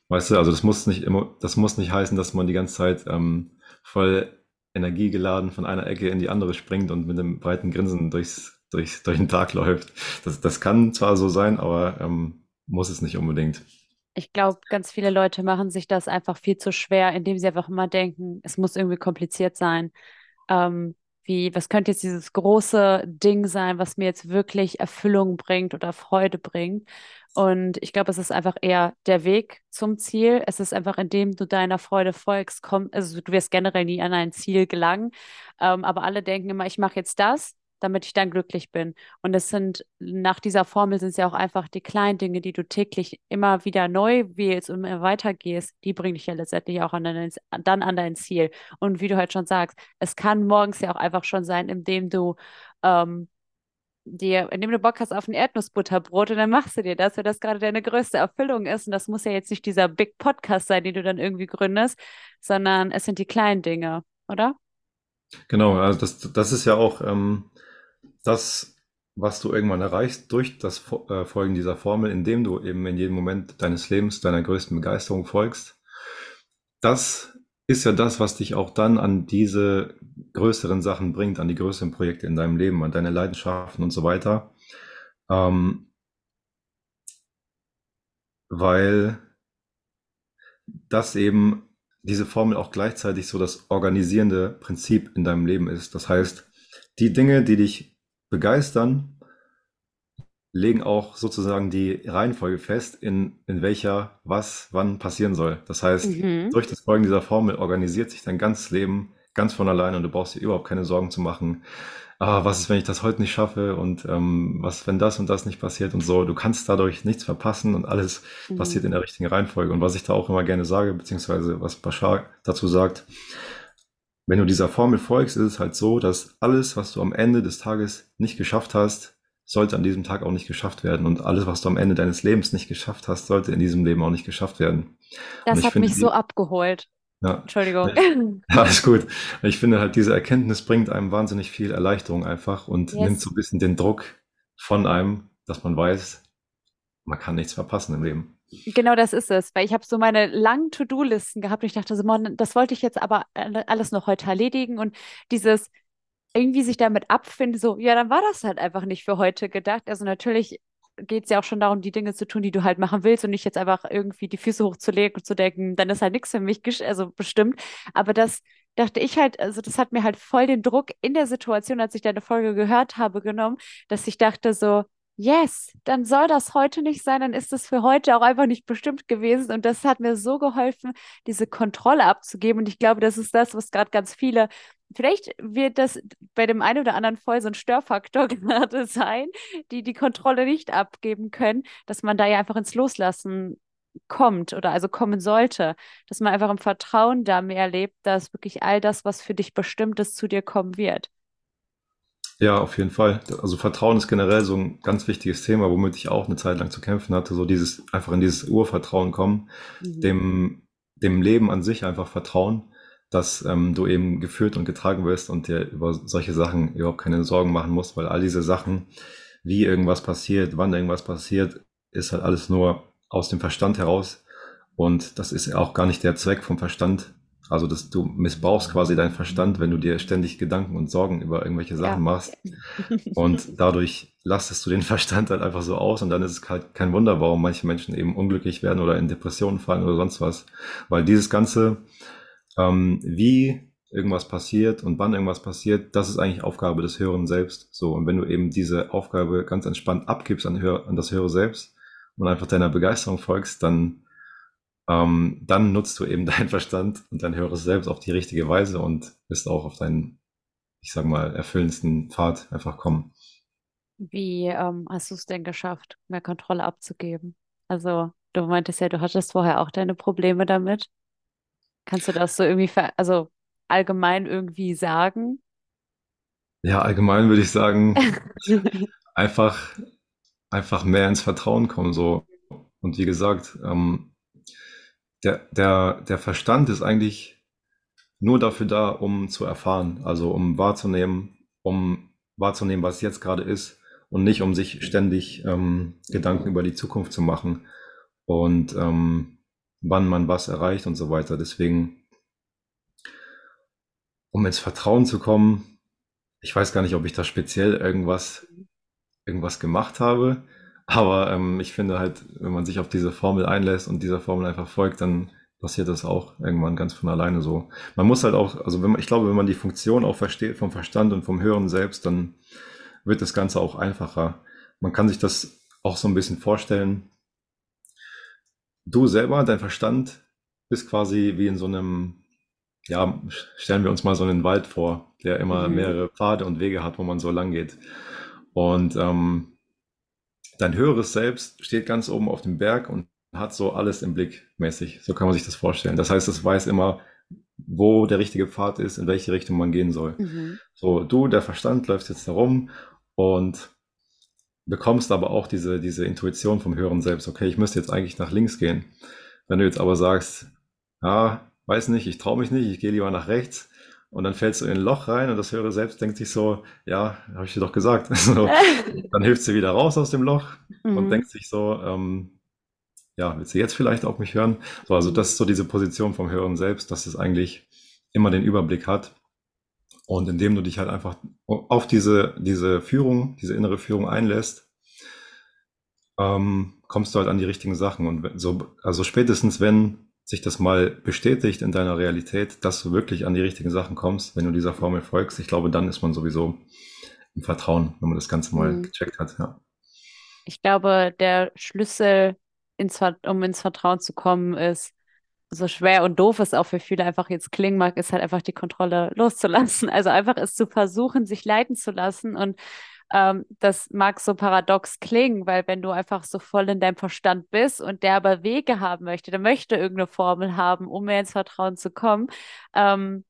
weißt du, also das muss nicht immer, das muss nicht heißen, dass man die ganze Zeit ähm, voll energiegeladen von einer Ecke in die andere springt und mit einem breiten Grinsen durchs, durchs, durch den Tag läuft. Das, das kann zwar so sein, aber ähm, muss es nicht unbedingt. Ich glaube, ganz viele Leute machen sich das einfach viel zu schwer, indem sie einfach immer denken, es muss irgendwie kompliziert sein. Ähm, wie, was könnte jetzt dieses große Ding sein, was mir jetzt wirklich Erfüllung bringt oder Freude bringt? Und ich glaube, es ist einfach eher der Weg zum Ziel. Es ist einfach, indem du deiner Freude folgst, komm, also du wirst generell nie an ein Ziel gelangen. Ähm, aber alle denken immer, ich mache jetzt das damit ich dann glücklich bin. Und es sind, nach dieser Formel sind es ja auch einfach die kleinen Dinge, die du täglich immer wieder neu wählst und immer weitergehst, die bringen dich ja letztendlich auch an dein, dann an dein Ziel. Und wie du halt schon sagst, es kann morgens ja auch einfach schon sein, indem du ähm, dir, indem du Bock hast auf ein Erdnussbutterbrot und dann machst du dir das, weil das gerade deine größte Erfüllung ist. Und das muss ja jetzt nicht dieser Big Podcast sein, den du dann irgendwie gründest, sondern es sind die kleinen Dinge, oder? Genau, also das, das ist ja auch ähm, das, was du irgendwann erreichst durch das äh, Folgen dieser Formel, indem du eben in jedem Moment deines Lebens deiner größten Begeisterung folgst, das ist ja das, was dich auch dann an diese größeren Sachen bringt, an die größeren Projekte in deinem Leben, an deine Leidenschaften und so weiter. Ähm, weil das eben diese Formel auch gleichzeitig so das organisierende Prinzip in deinem Leben ist. Das heißt, die Dinge, die dich begeistern, legen auch sozusagen die Reihenfolge fest, in, in welcher was wann passieren soll. Das heißt, mhm. durch das Folgen dieser Formel organisiert sich dein ganzes Leben ganz von alleine und du brauchst dir überhaupt keine Sorgen zu machen. Ah, was ist, wenn ich das heute nicht schaffe und ähm, was, wenn das und das nicht passiert und so. Du kannst dadurch nichts verpassen und alles mhm. passiert in der richtigen Reihenfolge. Und was ich da auch immer gerne sage, beziehungsweise was Bashar dazu sagt, wenn du dieser Formel folgst, ist es halt so, dass alles, was du am Ende des Tages nicht geschafft hast, sollte an diesem Tag auch nicht geschafft werden. Und alles, was du am Ende deines Lebens nicht geschafft hast, sollte in diesem Leben auch nicht geschafft werden. Das hat finde, mich so abgeholt. Ja, Entschuldigung. Ja, alles gut. Ich finde halt, diese Erkenntnis bringt einem wahnsinnig viel Erleichterung einfach und yes. nimmt so ein bisschen den Druck von einem, dass man weiß, man kann nichts verpassen im Leben. Genau das ist es, weil ich habe so meine langen To-Do-Listen gehabt und ich dachte, Simon, das wollte ich jetzt aber alles noch heute erledigen und dieses irgendwie sich damit abfinden, so, ja, dann war das halt einfach nicht für heute gedacht. Also natürlich geht es ja auch schon darum, die Dinge zu tun, die du halt machen willst und nicht jetzt einfach irgendwie die Füße hochzulegen und zu denken, dann ist halt nichts für mich, also bestimmt. Aber das dachte ich halt, also das hat mir halt voll den Druck in der Situation, als ich deine Folge gehört habe, genommen, dass ich dachte so, yes, dann soll das heute nicht sein, dann ist es für heute auch einfach nicht bestimmt gewesen. Und das hat mir so geholfen, diese Kontrolle abzugeben. Und ich glaube, das ist das, was gerade ganz viele, vielleicht wird das bei dem einen oder anderen voll so ein Störfaktor [laughs] gerade sein, die die Kontrolle nicht abgeben können, dass man da ja einfach ins Loslassen kommt oder also kommen sollte, dass man einfach im Vertrauen da mehr lebt, dass wirklich all das, was für dich bestimmt ist, zu dir kommen wird. Ja, auf jeden Fall. Also Vertrauen ist generell so ein ganz wichtiges Thema, womit ich auch eine Zeit lang zu kämpfen hatte. So dieses, einfach in dieses Urvertrauen kommen, mhm. dem, dem Leben an sich einfach vertrauen, dass ähm, du eben geführt und getragen wirst und dir über solche Sachen überhaupt keine Sorgen machen musst, weil all diese Sachen, wie irgendwas passiert, wann irgendwas passiert, ist halt alles nur aus dem Verstand heraus. Und das ist auch gar nicht der Zweck vom Verstand, also, dass du missbrauchst quasi deinen Verstand, wenn du dir ständig Gedanken und Sorgen über irgendwelche Sachen ja. machst. Und [laughs] dadurch lastest du den Verstand halt einfach so aus und dann ist es halt kein Wunder, warum manche Menschen eben unglücklich werden oder in Depressionen fallen oder sonst was. Weil dieses Ganze, ähm, wie irgendwas passiert und wann irgendwas passiert, das ist eigentlich Aufgabe des Hörenden selbst. So, und wenn du eben diese Aufgabe ganz entspannt abgibst an, an das Höhere selbst und einfach deiner Begeisterung folgst, dann ähm, dann nutzt du eben [laughs] deinen Verstand und dein Höheres selbst auf die richtige Weise und wirst auch auf deinen, ich sag mal, erfüllendsten Pfad einfach kommen. Wie ähm, hast du es denn geschafft, mehr Kontrolle abzugeben? Also, du meintest ja, du hattest vorher auch deine Probleme damit. Kannst du das so irgendwie, also allgemein irgendwie sagen? Ja, allgemein würde ich sagen, [laughs] einfach, einfach mehr ins Vertrauen kommen, so. Und wie gesagt, ähm, der, der, der Verstand ist eigentlich nur dafür da, um zu erfahren, also um wahrzunehmen, um wahrzunehmen, was jetzt gerade ist und nicht um sich ständig ähm, Gedanken über die Zukunft zu machen und ähm, wann man was erreicht und so weiter. Deswegen, um ins Vertrauen zu kommen, ich weiß gar nicht, ob ich da speziell irgendwas, irgendwas gemacht habe. Aber ähm, ich finde halt, wenn man sich auf diese Formel einlässt und dieser Formel einfach folgt, dann passiert das auch irgendwann ganz von alleine so. Man muss halt auch, also wenn man, ich glaube, wenn man die Funktion auch versteht vom Verstand und vom Hören selbst, dann wird das Ganze auch einfacher. Man kann sich das auch so ein bisschen vorstellen. Du selber, dein Verstand, bist quasi wie in so einem, ja, stellen wir uns mal so einen Wald vor, der immer mhm. mehrere Pfade und Wege hat, wo man so lang geht. Und ähm, dein höheres Selbst steht ganz oben auf dem Berg und hat so alles im Blick mäßig. So kann man sich das vorstellen. Das heißt, es weiß immer, wo der richtige Pfad ist, in welche Richtung man gehen soll. Mhm. So, du, der Verstand, läufst jetzt herum und bekommst aber auch diese, diese Intuition vom höheren Selbst. Okay, ich müsste jetzt eigentlich nach links gehen. Wenn du jetzt aber sagst, ja, weiß nicht, ich traue mich nicht, ich gehe lieber nach rechts, und dann fällst du in ein Loch rein und das höhere Selbst denkt sich so, ja, habe ich dir doch gesagt. [laughs] So, [laughs] dann hilft sie wieder raus aus dem Loch mhm. und denkt sich so, ähm, ja, willst du jetzt vielleicht auf mich hören? So, also das ist so diese Position vom höheren Selbst, dass es eigentlich immer den Überblick hat. Und indem du dich halt einfach auf diese, diese Führung, diese innere Führung einlässt, ähm, kommst du halt an die richtigen Sachen. Und so, also spätestens wenn sich das mal bestätigt in deiner Realität, dass du wirklich an die richtigen Sachen kommst, wenn du dieser Formel folgst, ich glaube, dann ist man sowieso im Vertrauen, wenn man das Ganze mal mhm. gecheckt hat. Ja. Ich glaube, der Schlüssel, ins, um ins Vertrauen zu kommen, ist, so schwer und doof es auch für viele einfach jetzt klingen mag, ist halt einfach die Kontrolle loszulassen. [laughs] Also einfach es zu versuchen, sich leiten zu lassen und ähm, das mag so paradox klingen, weil wenn du einfach so voll in deinem Verstand bist und der aber Wege haben möchte, der möchte irgendeine Formel haben, um mehr ins Vertrauen zu kommen, ähm,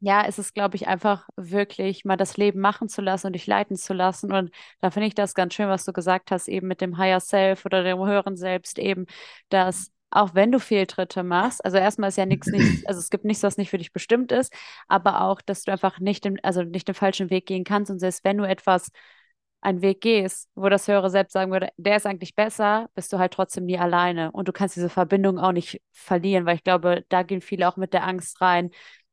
ja, ist es, glaube ich, einfach wirklich mal das Leben machen zu lassen und dich leiten zu lassen. Und da finde ich das ganz schön, was du gesagt hast, eben mit dem Higher Self oder dem höheren Selbst, eben, dass auch wenn du Fehltritte machst, also erstmal ist ja nichts, nicht, [clears throat] also es gibt nichts, was nicht für dich bestimmt ist, aber auch, dass du einfach nicht den, also nicht den falschen Weg gehen kannst und selbst wenn du etwas einen Weg gehst, wo das höhere Selbst sagen würde, der ist eigentlich besser, bist du halt trotzdem nie alleine. Und du kannst diese Verbindung auch nicht verlieren, weil ich glaube, da gehen viele auch mit der Angst rein,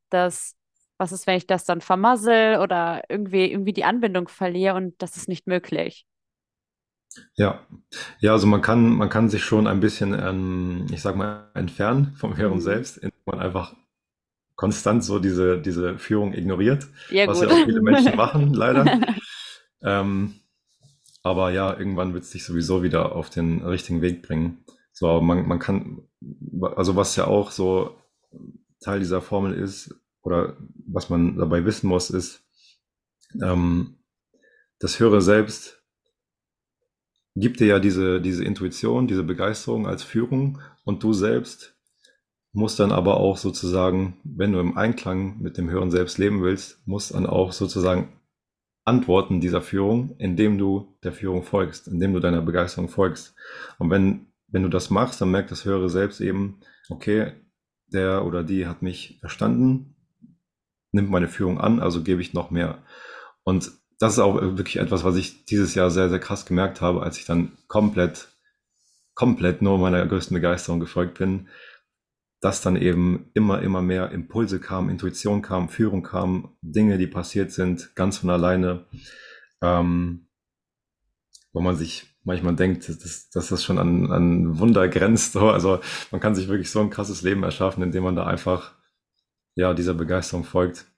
dass, was ist, wenn ich das dann vermassel oder irgendwie, irgendwie die Anbindung verliere und das ist nicht möglich. Ja, ja, also man kann, man kann sich schon ein bisschen, ähm, ich sag mal, entfernen vom höheren Mhm. Selbst, indem man einfach konstant so diese, diese Führung ignoriert, Ja, was gut. ja auch viele Menschen machen, leider. [laughs] Ähm, aber ja, irgendwann wird es dich sowieso wieder auf den richtigen Weg bringen. So, aber man, man kann, also was ja auch so Teil dieser Formel ist, oder was man dabei wissen muss, ist, ähm, das höhere Selbst gibt dir ja diese, diese Intuition, diese Begeisterung als Führung und du selbst musst dann aber auch sozusagen, wenn du im Einklang mit dem höheren Selbst leben willst, musst dann auch sozusagen antworten dieser Führung, indem du der Führung folgst, indem du deiner Begeisterung folgst. Und wenn, wenn du das machst, dann merkt das höhere Selbst eben, okay, der oder die hat mich verstanden, nimmt meine Führung an, also gebe ich noch mehr. Und das ist auch wirklich etwas, was ich dieses Jahr sehr, sehr krass gemerkt habe, als ich dann komplett, komplett nur meiner größten Begeisterung gefolgt bin, dass dann eben immer, immer mehr Impulse kamen, Intuition kam, Führung kam, Dinge, die passiert sind, ganz von alleine, ähm, wo man sich manchmal denkt, dass, dass das schon an, an Wunder grenzt. So. Also man kann sich wirklich so ein krasses Leben erschaffen, indem man da einfach ja dieser Begeisterung folgt.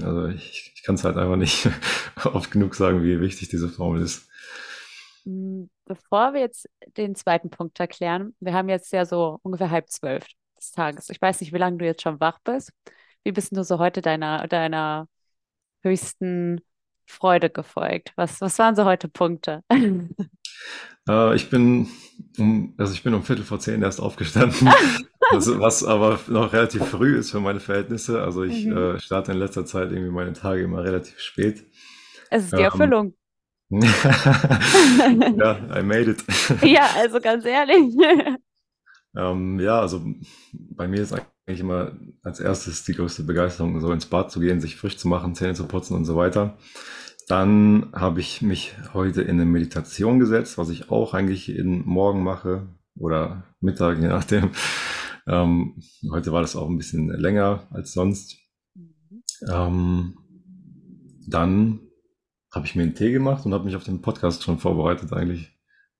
Also ich, ich kann es halt einfach nicht [laughs] oft genug sagen, wie wichtig diese Formel ist. Mm, Bevor wir jetzt den zweiten Punkt erklären, wir haben jetzt ja so ungefähr halb zwölf des Tages. Ich weiß nicht, wie lange du jetzt schon wach bist. Wie bist du so heute deiner, deiner höchsten Freude gefolgt? Was, was waren so heute Punkte? Äh, ich bin um, also ich bin um Viertel vor zehn erst aufgestanden, [laughs] also, was aber noch relativ früh ist für meine Verhältnisse. Also ich Mhm. äh, starte in letzter Zeit irgendwie meine Tage immer relativ spät. Es ist die Ähm, Erfüllung. [laughs] ja, I made it. [laughs] Ja, also ganz ehrlich. Ähm, ja, also bei mir ist eigentlich immer als erstes die größte Begeisterung, so ins Bad zu gehen, sich frisch zu machen, Zähne zu putzen und so weiter. Dann habe ich mich heute in eine Meditation gesetzt, was ich auch eigentlich jeden Morgen mache oder Mittag, je nachdem. Ähm, heute war das auch ein bisschen länger als sonst. Ähm, dann habe ich mir einen Tee gemacht und habe mich auf den Podcast schon vorbereitet eigentlich.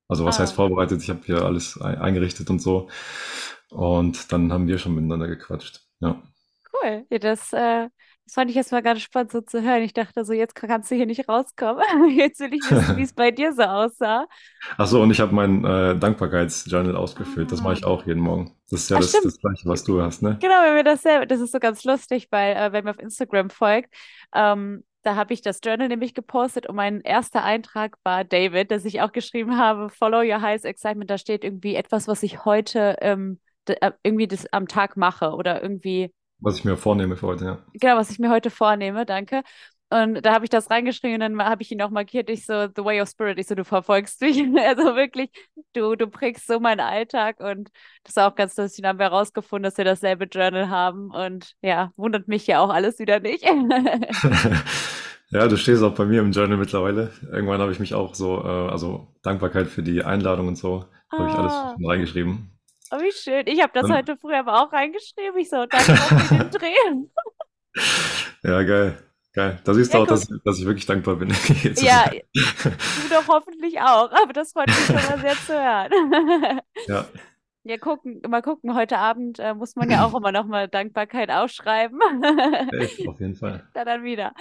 Also was heißt Ah. vorbereitet? Ich habe hier alles ein- eingerichtet und so. Und dann haben wir schon miteinander gequatscht. Ja. Cool. Ja, das, äh, das fand ich erstmal ganz spannend so zu hören. Ich dachte so, jetzt kannst du hier nicht rauskommen. [laughs] Jetzt will ich wissen, wie es bei dir so aussah. Ach so, und ich habe mein äh, Dankbarkeitsjournal ausgefüllt. Das mache ich Ah. auch jeden Morgen. Das ist ja Ah, das, das Gleiche, was du hast, ne? Genau, wenn wir dasselbe, das ist so ganz lustig, weil äh, wenn mir auf Instagram folgt, ähm, da habe ich das Journal nämlich gepostet und mein erster Eintrag war David, dass ich auch geschrieben habe, Follow Your Highest Excitement. Da steht irgendwie etwas, was ich heute ähm, äh, irgendwie das am Tag mache oder irgendwie Was ich mir vornehme für heute, ja. Genau, was ich mir heute vornehme, danke. Und da habe ich das reingeschrieben und dann habe ich ihn auch markiert. Ich so, The Way of Spirit. Ich so, du verfolgst mich. [laughs] Also wirklich, du, du prägst so meinen Alltag. Und das war auch ganz lustig. Dann haben wir herausgefunden, dass wir dasselbe Journal haben. Und ja, wundert mich ja auch alles wieder nicht. [laughs] [laughs] Ja, du stehst auch bei mir im Journal mittlerweile. Irgendwann habe ich mich auch so, äh, also Dankbarkeit für die Einladung und so, habe ich alles Ah, reingeschrieben. Oh, wie schön. Ich habe das Dann, heute früh aber auch reingeschrieben. Ich so, danke für den [laughs] Dreh. ja, geil, geil. Da siehst du auch, dass, dass ich wirklich dankbar bin, [laughs] Ja, du doch hoffentlich auch. Aber das freut mich schon mal sehr zu hören. [laughs] Ja, Ja, gucken, mal gucken. Heute Abend äh, muss man ja auch immer noch mal Dankbarkeit aufschreiben. safe, auf jeden Fall. Da dann wieder.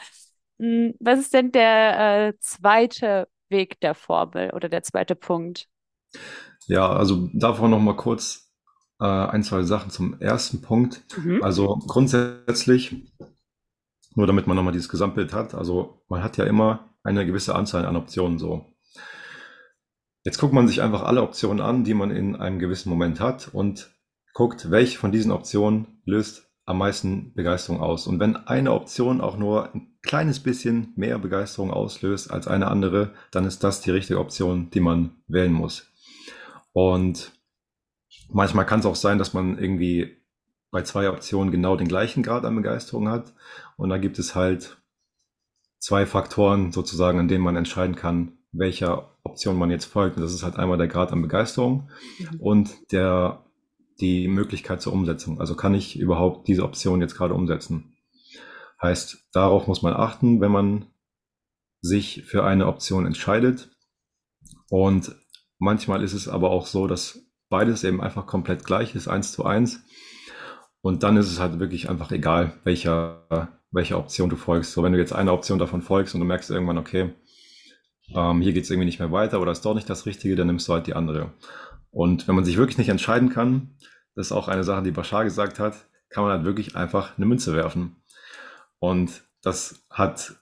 Hm, Was ist denn der äh, zweite Weg der Formel oder der zweite Punkt? Ja, also davon noch mal kurz äh, ein, zwei Sachen zum ersten Punkt. Mhm. Also grundsätzlich, nur damit man nochmal dieses Gesamtbild hat, also man hat ja immer eine gewisse Anzahl an Optionen so. Jetzt guckt man sich einfach alle Optionen an, die man in einem gewissen Moment hat und guckt, welche von diesen Optionen löst am meisten Begeisterung aus. Und wenn eine Option auch nur ein kleines bisschen mehr Begeisterung auslöst als eine andere, dann ist das die richtige Option, die man wählen muss. Und manchmal kann es auch sein, dass man irgendwie bei zwei Optionen genau den gleichen Grad an Begeisterung hat. Und da gibt es halt zwei Faktoren sozusagen, an denen man entscheiden kann, welcher Option man jetzt folgt. Und das ist halt einmal der Grad an Begeisterung mhm. und der, die Möglichkeit zur Umsetzung. Also kann ich überhaupt diese Option jetzt gerade umsetzen? Heißt, darauf muss man achten, wenn man sich für eine Option entscheidet. Und manchmal ist es aber auch so, dass beides eben einfach komplett gleich ist, eins zu eins. Und dann ist es halt wirklich einfach egal, welcher, welcher Option du folgst. So, wenn du jetzt einer Option davon folgst und du merkst irgendwann, okay, ähm, hier geht es irgendwie nicht mehr weiter oder ist doch nicht das Richtige, dann nimmst du halt die andere. Und wenn man sich wirklich nicht entscheiden kann, das ist auch eine Sache, die Bashar gesagt hat, kann man halt wirklich einfach eine Münze werfen. Und das hat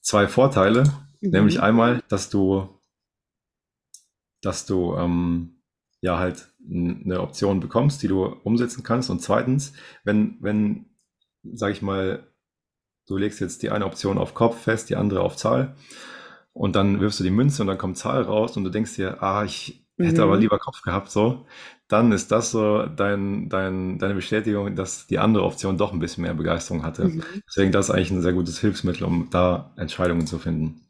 zwei Vorteile, mhm. nämlich einmal, dass du, dass du ähm, ja halt eine Option bekommst, die du umsetzen kannst. Und zweitens, wenn, wenn, sag ich mal, du legst jetzt die eine Option auf Kopf fest, die andere auf Zahl, und dann wirfst du die Münze und dann kommt Zahl raus und du denkst dir, ah, ich hätte mhm. aber lieber Kopf gehabt, so, dann ist das so dein, dein, deine Bestätigung, dass die andere Option doch ein bisschen mehr Begeisterung hatte. Mhm. Deswegen das ist eigentlich ein sehr gutes Hilfsmittel, um da Entscheidungen zu finden.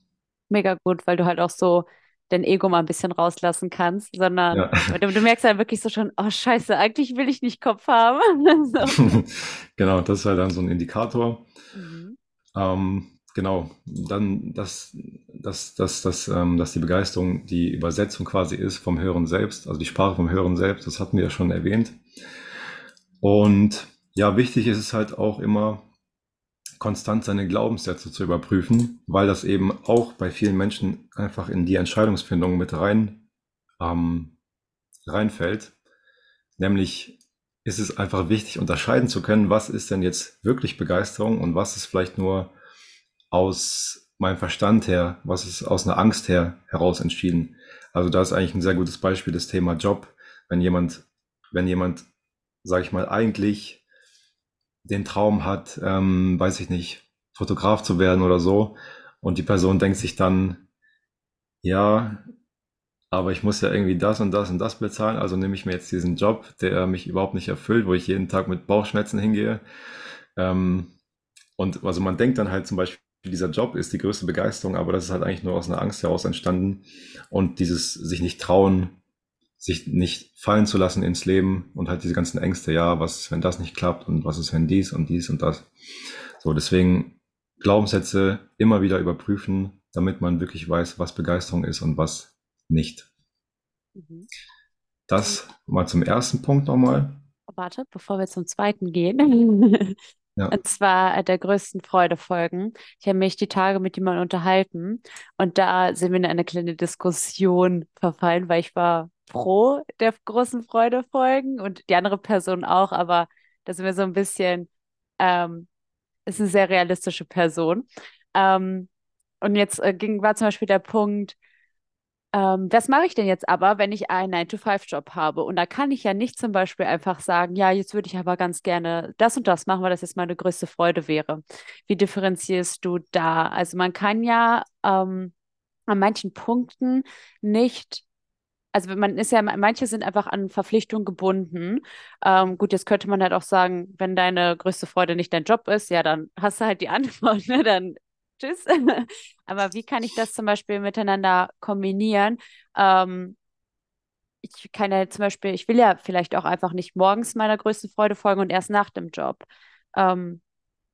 Mega gut, weil du halt auch so dein Ego mal ein bisschen rauslassen kannst, sondern ja. du, du, merkst halt wirklich so schon, oh scheiße, eigentlich will ich nicht Kopf haben. [laughs] so. [laughs] genau, das ist halt dann so ein Indikator. Mhm. Ähm, genau, dann, dass, dass, dass, dass, ähm, dass die Begeisterung die Übersetzung quasi ist vom Hören selbst, also die Sprache vom Hören selbst, das hatten wir ja schon erwähnt. Und ja, wichtig ist es halt auch immer, konstant seine Glaubenssätze zu überprüfen, weil das eben auch bei vielen Menschen einfach in die Entscheidungsfindung mit rein ähm, reinfällt. Nämlich ist es einfach wichtig, unterscheiden zu können, was ist denn jetzt wirklich Begeisterung und was ist vielleicht nur aus meinem Verstand her, was ist aus einer Angst her heraus entschieden. Also da ist eigentlich ein sehr gutes Beispiel das Thema Job. Wenn jemand, wenn jemand, sage ich mal, eigentlich den Traum hat, ähm, weiß ich nicht, Fotograf zu werden oder so, und die Person denkt sich dann, ja, aber ich muss ja irgendwie das und das und das bezahlen, also nehme ich mir jetzt diesen Job, der mich überhaupt nicht erfüllt, wo ich jeden Tag mit Bauchschmerzen hingehe. Ähm, und also man denkt dann halt zum Beispiel, dieser Job ist die größte Begeisterung, aber das ist halt eigentlich nur aus einer Angst heraus entstanden. Und dieses sich nicht trauen, sich nicht fallen zu lassen ins Leben und halt diese ganzen Ängste, ja, was ist, wenn das nicht klappt und was ist, wenn dies und dies und das. So, deswegen Glaubenssätze immer wieder überprüfen, damit man wirklich weiß, was Begeisterung ist und was nicht. Mhm. Das mal zum ersten Punkt nochmal. Warte, bevor wir zum zweiten gehen. [laughs] Ja. Und zwar der größten Freude folgen. Ich habe mich die Tage mit jemandem unterhalten und da sind wir in eine kleine Diskussion verfallen, weil ich war pro der großen Freude folgen und die andere Person auch, aber da sind wir so ein bisschen, ähm, ist eine sehr realistische Person. Ähm, und jetzt äh, ging, war zum Beispiel der Punkt, ähm, was mache ich denn jetzt aber, wenn ich einen 9-to-5-Job habe? Und da kann ich ja nicht zum Beispiel einfach sagen, ja, jetzt würde ich aber ganz gerne das und das machen, weil das jetzt meine größte Freude wäre. Wie differenzierst du da? Also man kann ja ähm, an manchen Punkten nicht also man ist ja, manche sind einfach an Verpflichtungen gebunden. Ähm, gut, jetzt könnte man halt auch sagen, wenn deine größte Freude nicht dein Job ist, ja, dann hast du halt die [laughs] Antwort, ne? Dann tschüss. [laughs] Aber wie kann ich das zum Beispiel miteinander kombinieren? Ähm, ich kann ja zum Beispiel, ich will ja vielleicht auch einfach nicht morgens meiner größten Freude folgen und erst nach dem Job. Ähm,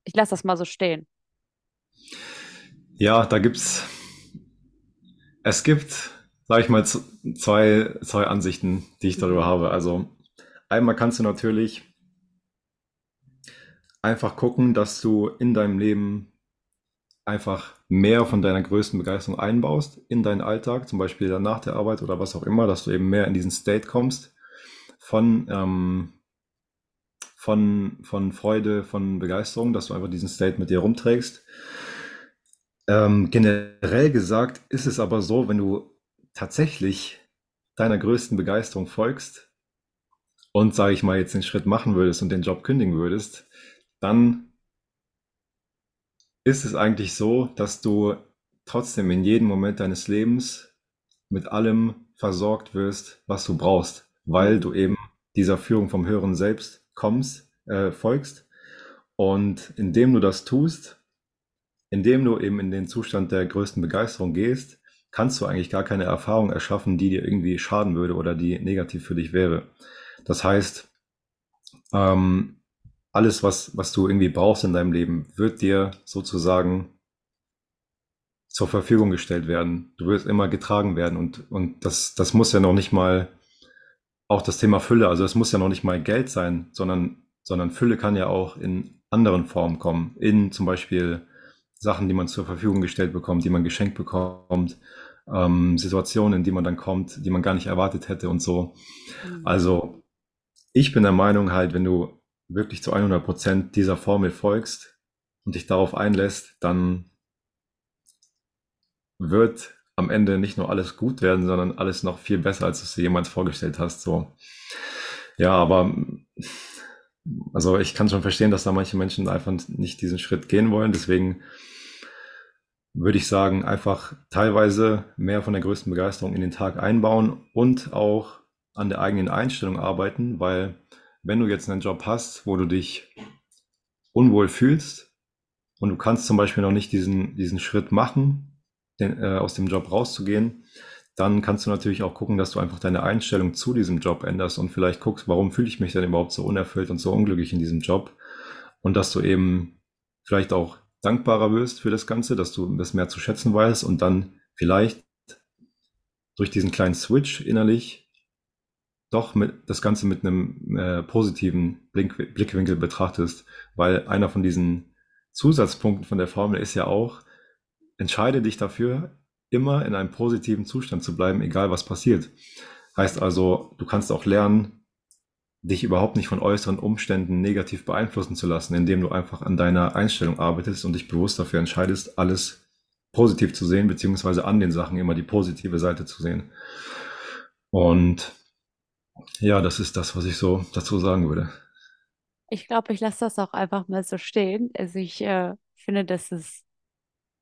ich lasse das mal so stehen. Ja, da gibt's, es gibt, sage ich mal, zwei, zwei Ansichten, die ich darüber habe. Also einmal kannst du natürlich einfach gucken, dass du in deinem Leben einfach mehr von deiner größten Begeisterung einbaust in deinen Alltag, zum Beispiel dann nach der Arbeit oder was auch immer, dass du eben mehr in diesen State kommst von, ähm, von, von Freude, von Begeisterung, dass du einfach diesen State mit dir rumträgst. Ähm, generell gesagt ist es aber so, wenn du tatsächlich deiner größten Begeisterung folgst und, sage ich mal, jetzt den Schritt machen würdest und den Job kündigen würdest, dann ist es eigentlich so, dass du trotzdem in jedem Moment deines Lebens mit allem versorgt wirst, was du brauchst, weil du eben dieser Führung vom Hören selbst kommst, äh, folgst. Und indem du das tust, indem du eben in den Zustand der größten Begeisterung gehst, kannst du eigentlich gar keine Erfahrung erschaffen, die dir irgendwie schaden würde oder die negativ für dich wäre. Das heißt, ähm, alles, was, was du irgendwie brauchst in deinem Leben, wird dir sozusagen zur Verfügung gestellt werden. Du wirst immer getragen werden und, und das, das muss ja noch nicht mal auch das Thema Fülle, also es muss ja noch nicht mal Geld sein, sondern, sondern Fülle kann ja auch in anderen Formen kommen, in zum Beispiel Sachen, die man zur Verfügung gestellt bekommt, die man geschenkt bekommt, ähm, Situationen, in die man dann kommt, die man gar nicht erwartet hätte und so. Mhm. Also ich bin der Meinung halt, wenn du wirklich zu 100 Prozent dieser Formel folgst und dich darauf einlässt, dann wird am Ende nicht nur alles gut werden, sondern alles noch viel besser, als du es dir jemals vorgestellt hast. So. Ja, aber also ich kann schon verstehen, dass da manche Menschen einfach nicht diesen Schritt gehen wollen. Deswegen würde ich sagen, einfach teilweise mehr von der größten Begeisterung in den Tag einbauen und auch an der eigenen Einstellung arbeiten, weil wenn du jetzt einen Job hast, wo du dich unwohl fühlst und du kannst zum Beispiel noch nicht diesen, diesen Schritt machen, den, äh, aus dem Job rauszugehen, dann kannst du natürlich auch gucken, dass du einfach deine Einstellung zu diesem Job änderst und vielleicht guckst, warum fühle ich mich denn überhaupt so unerfüllt und so unglücklich in diesem Job? Und dass du eben vielleicht auch dankbarer wirst für das Ganze, dass du das mehr zu schätzen weißt und dann vielleicht durch diesen kleinen Switch innerlich doch mit, das Ganze mit einem äh, positiven Blink, Blickwinkel betrachtest, weil einer von diesen Zusatzpunkten von der Formel ist ja auch, entscheide dich dafür, immer in einem positiven Zustand zu bleiben, egal was passiert. Heißt also, du kannst auch lernen, dich überhaupt nicht von äußeren Umständen negativ beeinflussen zu lassen, indem du einfach an deiner Einstellung arbeitest und dich bewusst dafür entscheidest, alles positiv zu sehen, beziehungsweise an den Sachen immer die positive Seite zu sehen. Und ja, das ist das, was ich so dazu sagen würde. Ich glaube, ich lasse das auch einfach mal so stehen. Also ich äh, finde, das ist,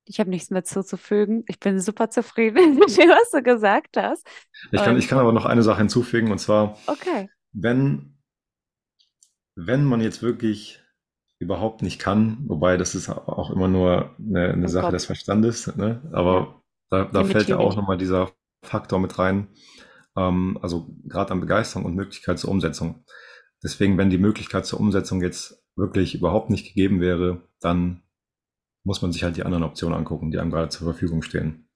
ich habe nichts mehr zuzufügen. Ich bin super zufrieden [laughs] mit dem, was du gesagt hast. Ich kann, ich kann aber noch eine Sache hinzufügen, und zwar, okay wenn, wenn man jetzt wirklich überhaupt nicht kann, wobei das ist auch immer nur eine, eine oh Sache Gott. des Verstandes, ne? aber da, da fällt ja auch nochmal dieser Faktor mit rein, ähm, also gerade an Begeisterung und Möglichkeit zur Umsetzung. Deswegen, wenn die Möglichkeit zur Umsetzung jetzt wirklich überhaupt nicht gegeben wäre, dann muss man sich halt die anderen Optionen angucken, die einem gerade zur Verfügung stehen.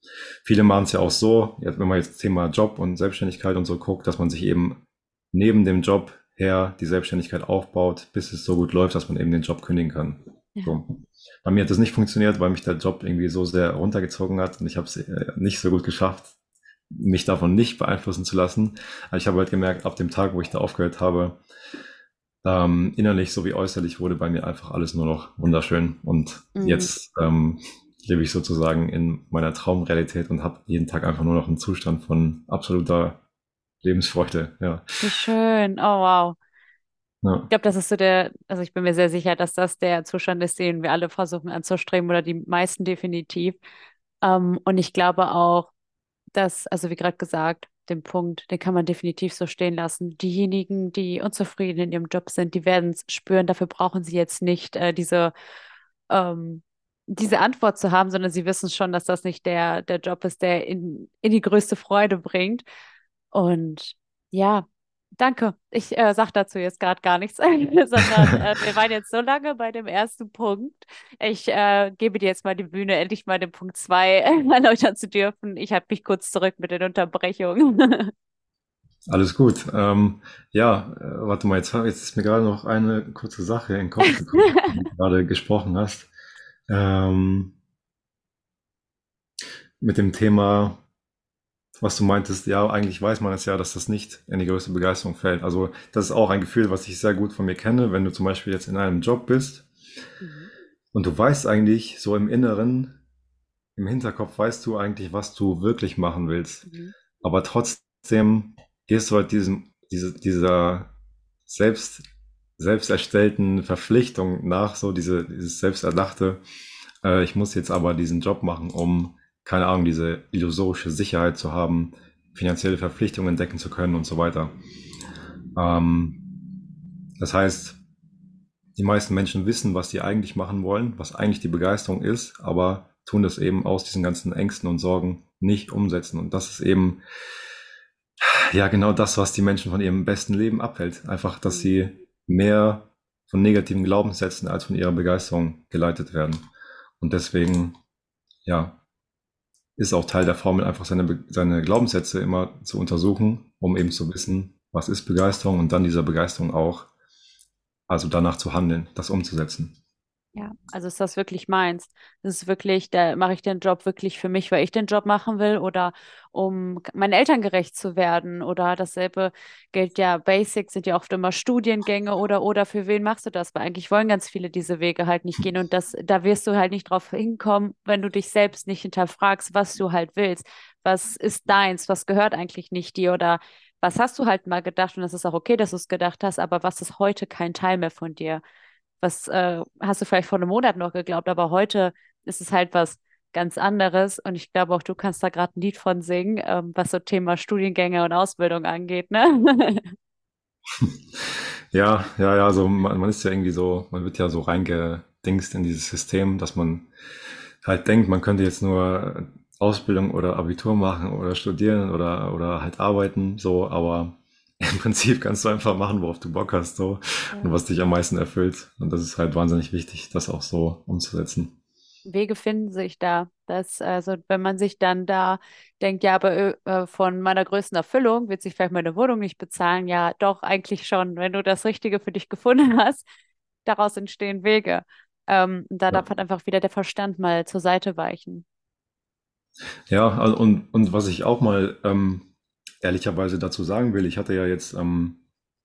Viele machen es ja auch so, wenn man jetzt Thema Job und Selbstständigkeit und so guckt, dass man sich eben neben dem Job her die Selbstständigkeit aufbaut, bis es so gut läuft, dass man eben den Job kündigen kann. Ja. So. Bei mir hat das nicht funktioniert, weil mich der Job irgendwie so sehr runtergezogen hat und ich habe es äh, nicht so gut geschafft, mich davon nicht beeinflussen zu lassen. Aber ich habe halt gemerkt, ab dem Tag, wo ich da aufgehört habe, ähm, innerlich sowie äußerlich wurde bei mir einfach alles nur noch wunderschön. Und mhm. jetzt ähm, lebe ich sozusagen in meiner Traumrealität und habe jeden Tag einfach nur noch einen Zustand von absoluter Lebensfreude, ja. Wie schön. Oh, wow. Ja. Ich glaube, das ist so der, also ich bin mir sehr sicher, dass das der Zustand ist, den wir alle versuchen anzustreben oder die meisten definitiv. Ähm, und ich glaube auch, dass, also wie gerade gesagt, den Punkt, den kann man definitiv so stehen lassen. Diejenigen, die unzufrieden in ihrem Job sind, die werden es spüren. Dafür brauchen sie jetzt nicht äh, diese, ähm, diese Antwort zu haben, sondern sie wissen schon, dass das nicht der, der Job ist, der in, in die größte Freude bringt. Und ja, danke. Ich äh, sage dazu jetzt gerade gar nichts, [laughs] sondern [laughs] äh, wir waren jetzt so lange bei dem ersten Punkt. Ich äh, gebe dir jetzt mal die Bühne, endlich mal den Punkt 2 [laughs] erläutern zu dürfen. Ich habe mich kurz zurück mit den Unterbrechungen. Alles gut. Ähm, ja, äh, warte mal, jetzt, jetzt ist mir gerade noch eine kurze Sache in den Kopf gekommen, die du gerade gesprochen hast. Ähm, mit dem Thema was du meintest, ja, eigentlich weiß man es ja, dass das nicht in die größte Begeisterung fällt. Also das ist auch ein Gefühl, was ich sehr gut von mir kenne, wenn du zum Beispiel jetzt in einem Job bist mhm. und du weißt eigentlich so im Inneren, im Hinterkopf weißt du eigentlich, was du wirklich machen willst. Mhm. Aber trotzdem gehst du halt diesem, diese, dieser selbst, selbst erstellten Verpflichtung nach, so diese, dieses selbsterdachte, äh, ich muss jetzt aber diesen Job machen, um keine Ahnung, diese illusorische Sicherheit zu haben, finanzielle Verpflichtungen decken zu können und so weiter. Ähm, das heißt, die meisten Menschen wissen, was sie eigentlich machen wollen, was eigentlich die Begeisterung ist, aber tun das eben aus diesen ganzen Ängsten und Sorgen nicht umsetzen. Und das ist eben ja genau das, was die Menschen von ihrem besten Leben abhält. Einfach, dass sie mehr von negativen Glaubenssätzen als von ihrer Begeisterung geleitet werden. Und deswegen, ja, ist auch Teil der Formel, einfach seine, seine Glaubenssätze immer zu untersuchen, um eben zu wissen, was ist Begeisterung und dann dieser Begeisterung auch, also danach zu handeln, das umzusetzen. Ja, also ist das wirklich meins? Das ist wirklich, da mache ich den Job wirklich für mich, weil ich den Job machen will oder um meinen Eltern gerecht zu werden oder dasselbe gilt ja, Basics sind ja oft immer Studiengänge oder oder für wen machst du das? Weil eigentlich wollen ganz viele diese Wege halt nicht gehen und das, da wirst du halt nicht drauf hinkommen, wenn du dich selbst nicht hinterfragst, was du halt willst. Was ist deins? Was gehört eigentlich nicht dir oder was hast du halt mal gedacht und das ist auch okay, dass du es gedacht hast, aber was ist heute kein Teil mehr von dir? Was äh, hast du vielleicht vor einem Monat noch geglaubt, aber heute ist es halt was ganz anderes. Und ich glaube auch, du kannst da gerade ein Lied von singen, ähm, was so Thema Studiengänge und Ausbildung angeht, ne? [laughs] ja, ja, ja, also man, man ist ja irgendwie so, man wird ja so reingedingst in dieses System, dass man halt denkt, man könnte jetzt nur Ausbildung oder Abitur machen oder studieren oder, oder halt arbeiten, so, aber [laughs] im Prinzip kannst du einfach machen, worauf du Bock hast, so ja. und was dich am meisten erfüllt. Und das ist halt wahnsinnig wichtig, das auch so umzusetzen. Wege finden sich da. dass, also wenn man sich dann da denkt, ja, aber äh, äh, von meiner größten Erfüllung wird sich vielleicht meine Wohnung nicht bezahlen, ja, doch, eigentlich schon. Wenn du das Richtige für dich gefunden hast, [laughs] daraus entstehen Wege. Ähm, da ja. darf halt einfach wieder der Verstand mal zur Seite weichen. Ja, und, und was ich auch mal ähm, ehrlicherweise dazu sagen will, ich hatte ja jetzt ähm,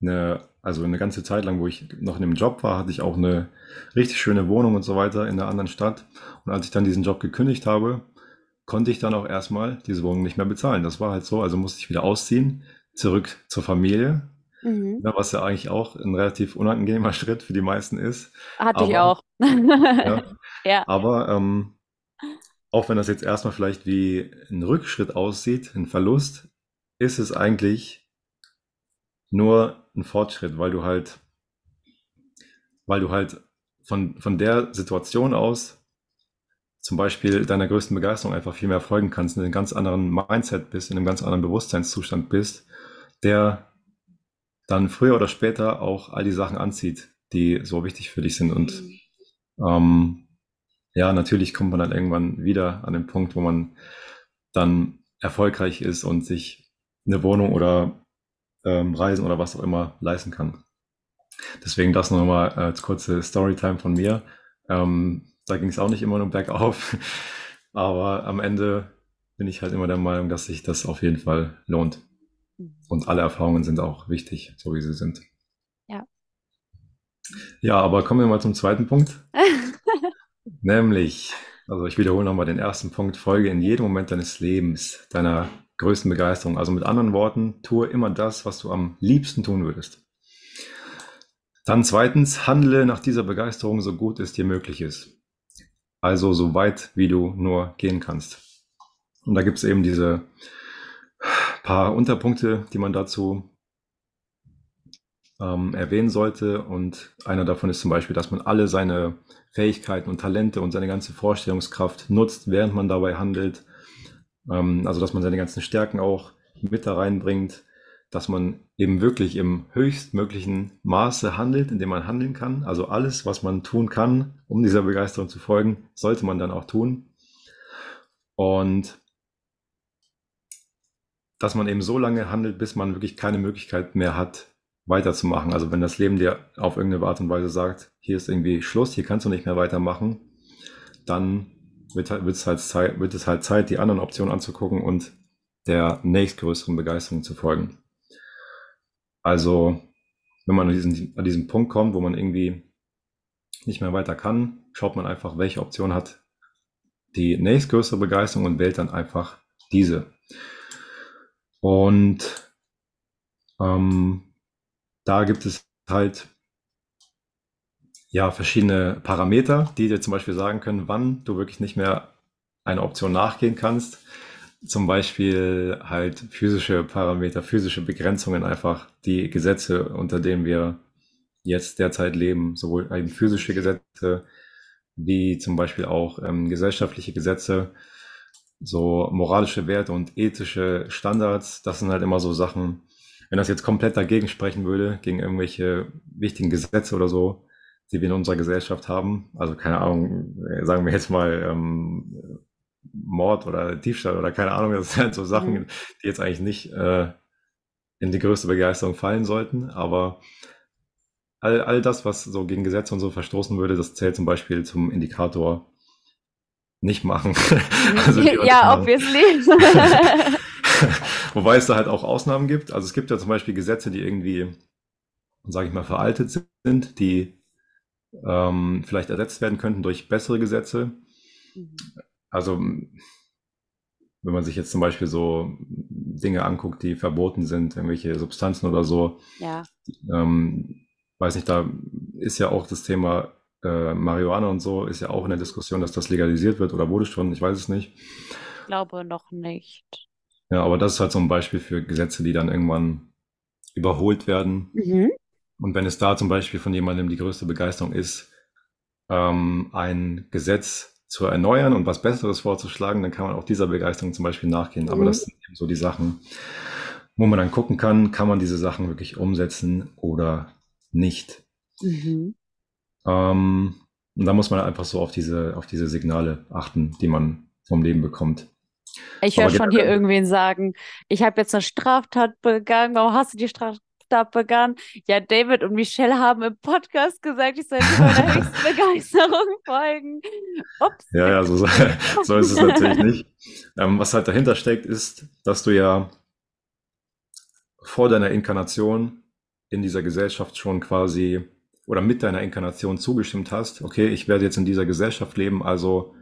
eine, also eine ganze Zeit lang, wo ich noch in einem Job war, hatte ich auch eine richtig schöne Wohnung und so weiter in einer anderen Stadt. Und als ich dann diesen Job gekündigt habe, konnte ich dann auch erstmal diese Wohnung nicht mehr bezahlen. Das war halt so, also musste ich wieder ausziehen, zurück zur Familie, mhm. was ja eigentlich auch ein relativ unangenehmer [laughs] Schritt für die meisten ist. Hatte aber, ich auch. ja, [laughs] ja. Aber ähm, auch wenn das jetzt erstmal vielleicht wie ein Rückschritt aussieht, ein Verlust, ist es eigentlich nur ein Fortschritt, weil du halt, weil du halt von, von der Situation aus zum Beispiel deiner größten Begeisterung einfach viel mehr folgen kannst, in einem ganz anderen Mindset bist, in einem ganz anderen Bewusstseinszustand bist, der dann früher oder später auch all die Sachen anzieht, die so wichtig für dich sind. Und ähm, ja, natürlich kommt man dann irgendwann wieder an den Punkt, wo man dann erfolgreich ist und sich eine Wohnung oder ähm, Reisen oder was auch immer leisten kann. Deswegen das nochmal als kurze Storytime von mir. Ähm, da ging es auch nicht immer nur bergauf, [laughs] aber am Ende bin ich halt immer der Meinung, dass sich das auf jeden Fall lohnt. Mhm. Und alle Erfahrungen sind auch wichtig, so wie sie sind. Ja. Ja, aber kommen wir mal zum zweiten Punkt. [laughs] Nämlich, also ich wiederhole nochmal den ersten Punkt, folge in jedem Moment deines Lebens, deiner größten Begeisterung. Also mit anderen Worten, tue immer das, was du am liebsten tun würdest. Dann zweitens, handle nach dieser Begeisterung so gut es dir möglich ist. Also so weit, wie du nur gehen kannst. Und da gibt es eben diese paar Unterpunkte, die man dazu ähm, erwähnen sollte. Und einer davon ist zum Beispiel, dass man alle seine Fähigkeiten und Talente und seine ganze Vorstellungskraft nutzt, während man dabei handelt. Ähm, also, dass man seine ganzen Stärken auch mit da reinbringt, dass man eben wirklich im höchstmöglichen Maße handelt, indem man handeln kann. Also alles, was man tun kann, um dieser Begeisterung zu folgen, sollte man dann auch tun. Und dass man eben so lange handelt, bis man wirklich keine Möglichkeit mehr hat, weiterzumachen. Also wenn das Leben dir auf irgendeine Art und Weise sagt, hier ist irgendwie Schluss, hier kannst du nicht mehr weitermachen, dann wird, wird, es halt Zeit, wird es halt Zeit, die anderen Optionen anzugucken und der nächstgrößeren Begeisterung zu folgen. Also, wenn man an diesen, an diesen Punkt kommt, wo man irgendwie nicht mehr weiter kann, schaut man einfach, welche Option hat die nächstgrößere Begeisterung und wählt dann einfach diese. Und ähm, da gibt es halt ja, verschiedene Parameter, die dir zum Beispiel sagen können, wann du wirklich nicht mehr einer Option nachgehen kannst. Zum Beispiel halt physische Parameter, physische Begrenzungen einfach, die Gesetze, unter denen wir jetzt derzeit leben, sowohl eben physische Gesetze wie zum Beispiel auch ähm, gesellschaftliche Gesetze. so moralische Werte und ethische Standards, das sind halt immer so Sachen, wenn das jetzt komplett dagegen sprechen würde, gegen irgendwelche wichtigen Gesetze oder so, die wir in unserer Gesellschaft haben, also keine Ahnung, sagen wir jetzt mal ähm, Mord oder Diebstahl oder keine Ahnung, das sind halt so Sachen, mhm. die jetzt eigentlich nicht äh, in die größte Begeisterung fallen sollten, aber all, all das, was so gegen Gesetze und so verstoßen würde, das zählt zum Beispiel zum Indikator nicht machen. [laughs] also ja, obviously. [laughs] Wobei es da halt auch Ausnahmen gibt. Also es gibt ja zum Beispiel Gesetze, die irgendwie, sage ich mal, veraltet sind, die ähm, vielleicht ersetzt werden könnten durch bessere Gesetze. Mhm. Also wenn man sich jetzt zum Beispiel so Dinge anguckt, die verboten sind, irgendwelche Substanzen oder so, ja. ähm, weiß nicht, da ist ja auch das Thema äh, Marihuana und so, ist ja auch in der Diskussion, dass das legalisiert wird oder wurde schon, ich weiß es nicht. Ich glaube noch nicht. Ja, aber das ist halt so ein Beispiel für Gesetze, die dann irgendwann überholt werden. Mhm. Und wenn es da zum Beispiel von jemandem die größte Begeisterung ist, ähm, ein Gesetz zu erneuern und was Besseres vorzuschlagen, dann kann man auch dieser Begeisterung zum Beispiel nachgehen. Mhm. Aber das sind eben so die Sachen, wo man dann gucken kann, kann man diese Sachen wirklich umsetzen oder nicht. Mhm. Ähm, und da muss man einfach so auf diese, auf diese Signale achten, die man vom Leben bekommt. Ich höre schon hier irgendwen sagen, ich habe jetzt eine Straftat begangen, warum hast du die Straftat begangen? Ja, David und Michelle haben im Podcast gesagt, ich soll meiner [laughs] höchsten Begeisterung folgen. Ups. Ja, ja, so, [laughs] so ist es natürlich nicht. Ähm, was halt dahinter steckt, ist, dass du ja vor deiner Inkarnation in dieser Gesellschaft schon quasi oder mit deiner Inkarnation zugestimmt hast, okay, ich werde jetzt in dieser Gesellschaft leben, also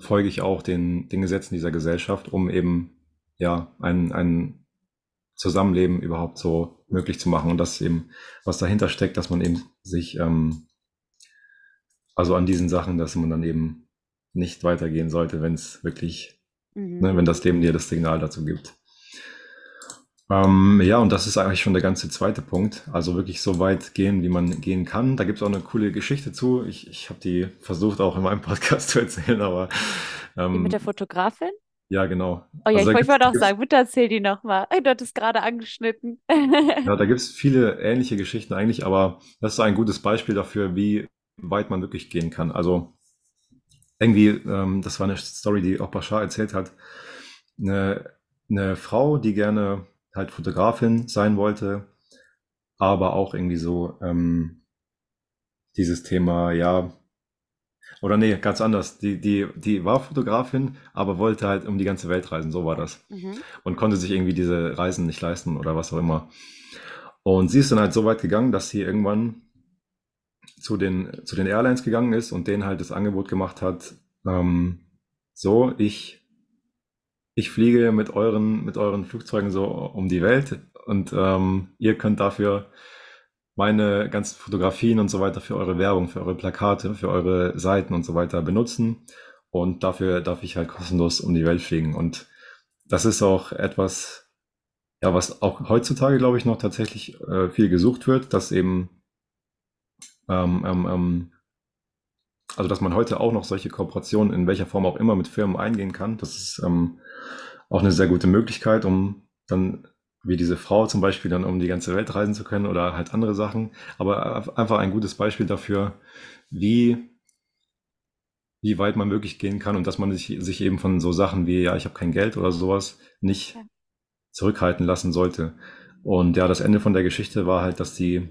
folge ich auch den, den Gesetzen dieser Gesellschaft, um eben ja ein, ein Zusammenleben überhaupt so möglich zu machen. Und das eben, was dahinter steckt, dass man eben sich, ähm, also an diesen Sachen, dass man dann eben nicht weitergehen sollte, wenn es wirklich, mhm. ne, wenn das Leben dir das Signal dazu gibt. Ähm, ja, und das ist eigentlich schon der ganze zweite Punkt. Also wirklich so weit gehen, wie man gehen kann. Da gibt es auch eine coole Geschichte zu. Ich, ich habe die versucht auch in meinem [laughs] Podcast zu erzählen, aber. Ähm, mit der Fotografin? Ja, genau. Oh ja, also ich wollte auch sagen, bitte erzähl die nochmal. Du hattest gerade angeschnitten. ja, da [laughs] gibt es viele ähnliche Geschichten eigentlich, aber das ist ein gutes Beispiel dafür, wie weit man wirklich gehen kann. Also irgendwie, ähm, das war eine Story, die auch Bashar erzählt hat. Eine, eine Frau, die gerne halt Fotografin sein wollte, aber auch irgendwie so ähm, dieses Thema, ja, oder nee, ganz anders. Die, die, die war Fotografin, aber wollte halt um die ganze Welt reisen, so war das. Mhm. Und konnte sich irgendwie diese Reisen nicht leisten oder was auch immer. Und sie ist dann halt so weit gegangen, dass sie irgendwann zu den, zu den Airlines gegangen ist und denen halt das Angebot gemacht hat, ähm, so, ich ich fliege mit euren, mit euren Flugzeugen so um die Welt und ähm, ihr könnt dafür meine ganzen Fotografien und so weiter für eure Werbung, für eure Plakate, für eure Seiten und so weiter benutzen. Und dafür darf ich halt kostenlos um die Welt fliegen. Und das ist auch etwas, ja, was auch heutzutage, glaube ich, noch tatsächlich äh, viel gesucht wird, dass eben, ähm, ähm, ähm also dass man heute auch noch solche Kooperationen in welcher Form auch immer mit Firmen eingehen kann. Das ist ähm, auch eine sehr gute Möglichkeit, um dann wie diese Frau zum Beispiel dann um die ganze Welt reisen zu können oder halt andere Sachen. Aber einfach ein gutes Beispiel dafür, wie, wie weit man wirklich gehen kann und dass man sich, sich eben von so Sachen wie, ja, ich habe kein Geld oder sowas nicht ja. zurückhalten lassen sollte. Und ja, das Ende von der Geschichte war halt, dass die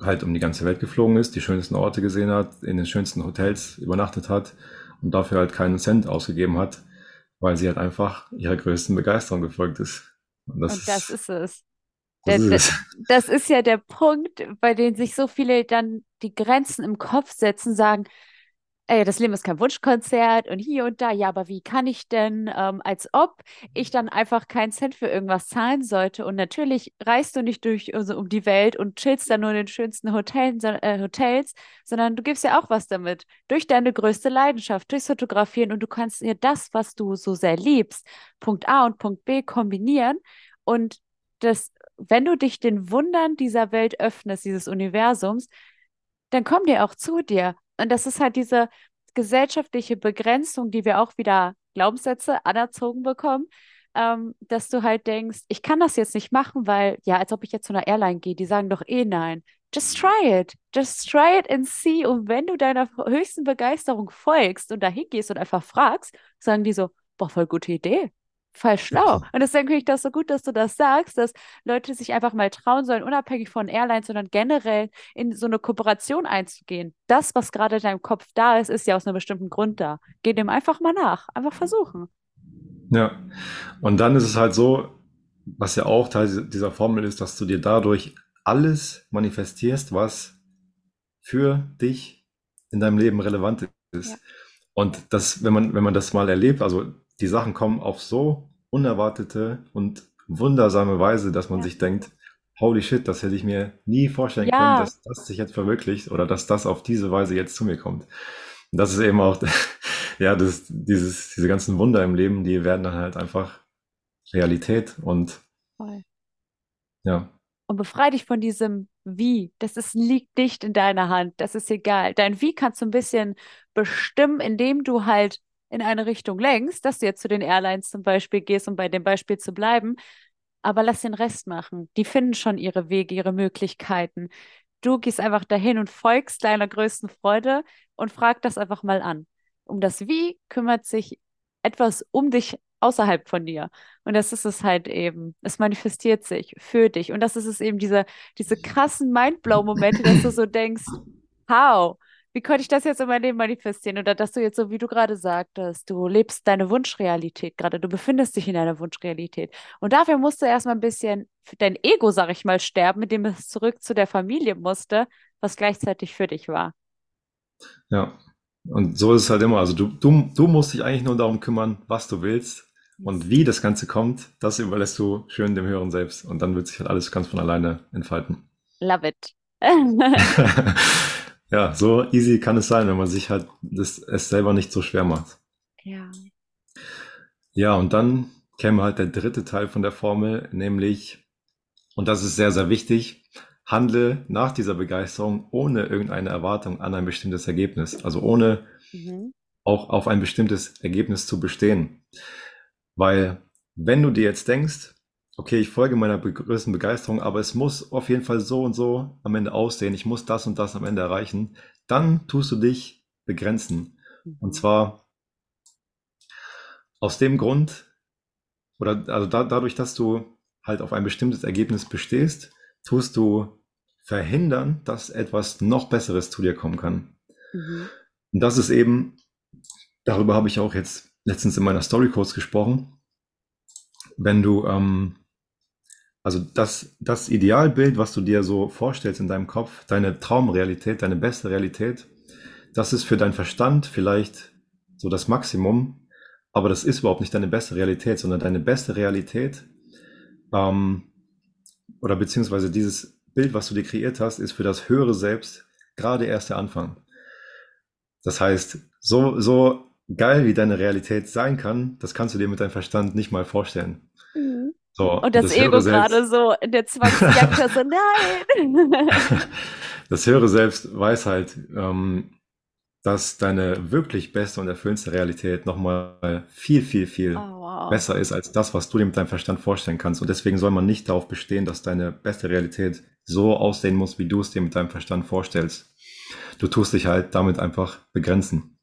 halt um die ganze Welt geflogen ist, die schönsten Orte gesehen hat, in den schönsten Hotels übernachtet hat und dafür halt keinen Cent ausgegeben hat weil sie halt einfach ihrer größten Begeisterung gefolgt ist. Und das, Und das ist, ist es. Das, ist das ist ja der Punkt, bei dem sich so viele dann die Grenzen im Kopf setzen, sagen, ey, das Leben ist kein Wunschkonzert und hier und da, ja, aber wie kann ich denn, ähm, als ob ich dann einfach keinen Cent für irgendwas zahlen sollte? Und natürlich reist du nicht durch also um die Welt und chillst dann nur in den schönsten Hotels, äh, Hotels, sondern du gibst ja auch was damit. Durch deine größte Leidenschaft, durchs Fotografieren und du kannst dir das, was du so sehr liebst, Punkt A und Punkt B kombinieren und das, wenn du dich den Wundern dieser Welt öffnest, dieses Universums, dann kommen die auch zu dir. Und das ist halt diese gesellschaftliche Begrenzung, die wir auch wieder Glaubenssätze anerzogen bekommen, ähm, dass du halt denkst, ich kann das jetzt nicht machen, weil, ja, als ob ich jetzt zu einer Airline gehe, die sagen doch eh nein. Just try it. Just try it and see. Und wenn du deiner höchsten Begeisterung folgst und dahin gehst und einfach fragst, sagen die so, boah, voll gute Idee. Voll schlau. Und deswegen finde ich das so gut, dass du das sagst, dass Leute sich einfach mal trauen sollen, unabhängig von Airlines, sondern generell in so eine Kooperation einzugehen. Das, was gerade in deinem Kopf da ist, ist ja aus einem bestimmten Grund da. Geh dem einfach mal nach. Einfach versuchen. Ja, und dann ist es halt so, was ja auch Teil dieser Formel ist, dass du dir dadurch alles manifestierst, was für dich in deinem Leben relevant ist. Ja. Und das, wenn man, wenn man das mal erlebt, also die Sachen kommen auf so unerwartete und wundersame Weise, dass man ja. sich denkt, holy shit, das hätte ich mir nie vorstellen ja. können, dass das sich jetzt verwirklicht oder dass das auf diese Weise jetzt zu mir kommt. Und das ist eben auch [laughs] ja, das, dieses, diese ganzen Wunder im Leben, die werden dann halt einfach Realität und Voll. ja. Und befreie dich von diesem Wie. Das ist, liegt nicht in deiner Hand. Das ist egal. Dein Wie kannst du ein bisschen bestimmen, indem du halt in eine Richtung lenkst, dass du jetzt zu den Airlines zum Beispiel gehst, um bei dem Beispiel zu bleiben. Aber lass den Rest machen. Die finden schon ihre Wege, ihre Möglichkeiten. Du gehst einfach dahin und folgst deiner größten Freude und frag das einfach mal an um das Wie kümmert sich etwas um dich außerhalb von dir. Und das ist es halt eben. Es manifestiert sich für dich. Und das ist es eben, diese, diese krassen Mindblow-Momente, dass du so [laughs] denkst, how? Wie konnte ich das jetzt in meinem Leben manifestieren? Oder dass du jetzt so, wie du gerade sagtest, du lebst deine Wunschrealität gerade, du befindest dich in deiner Wunschrealität. Und dafür musst du erstmal ein bisschen dein Ego, sag ich mal, sterben, mit dem es zurück zu der Familie musste, was gleichzeitig für dich war. Ja, und so ist es halt immer. Also du, du, du musst dich eigentlich nur darum kümmern, was du willst. Und wie das Ganze kommt, das überlässt du schön dem Hören selbst. Und dann wird sich halt alles ganz von alleine entfalten. Love it. [laughs] [laughs] ja, so easy kann es sein, wenn man sich halt das, es selber nicht so schwer macht. Ja. Ja, und dann käme halt der dritte Teil von der Formel, nämlich, und das ist sehr, sehr wichtig, handle nach dieser Begeisterung ohne irgendeine Erwartung an ein bestimmtes Ergebnis, also ohne mhm. auch auf ein bestimmtes Ergebnis zu bestehen. Weil wenn du dir jetzt denkst, okay, ich folge meiner größten Begeisterung, aber es muss auf jeden Fall so und so am Ende aussehen, ich muss das und das am Ende erreichen, dann tust du dich begrenzen. Mhm. Und zwar aus dem Grund, oder also da, dadurch, dass du halt auf ein bestimmtes Ergebnis bestehst, tust du verhindern, dass etwas noch Besseres zu dir kommen kann. Mhm. Und das ist eben, darüber habe ich auch jetzt letztens in meiner Story kurz gesprochen, wenn du, ähm, also das, das Idealbild, was du dir so vorstellst in deinem Kopf, deine Traumrealität, deine beste Realität, das ist für deinen Verstand vielleicht so das Maximum, aber das ist überhaupt nicht deine beste Realität, sondern deine beste Realität ähm, oder beziehungsweise dieses Bild, was du dir kreiert hast, ist für das höhere Selbst gerade erst der Anfang. Das heißt, so, so geil wie deine Realität sein kann, das kannst du dir mit deinem Verstand nicht mal vorstellen. Mhm. So, und das, das Ego gerade so in der Zwangsjacke so, [laughs] nein. das höhere Selbst weiß halt, ähm, dass deine wirklich beste und erfüllendste Realität nochmal viel, viel, viel oh, wow. besser ist als das, was du dir mit deinem Verstand vorstellen kannst. Und deswegen soll man nicht darauf bestehen, dass deine beste Realität so aussehen muss, wie du es dir mit deinem Verstand vorstellst. Du tust dich halt damit einfach begrenzen.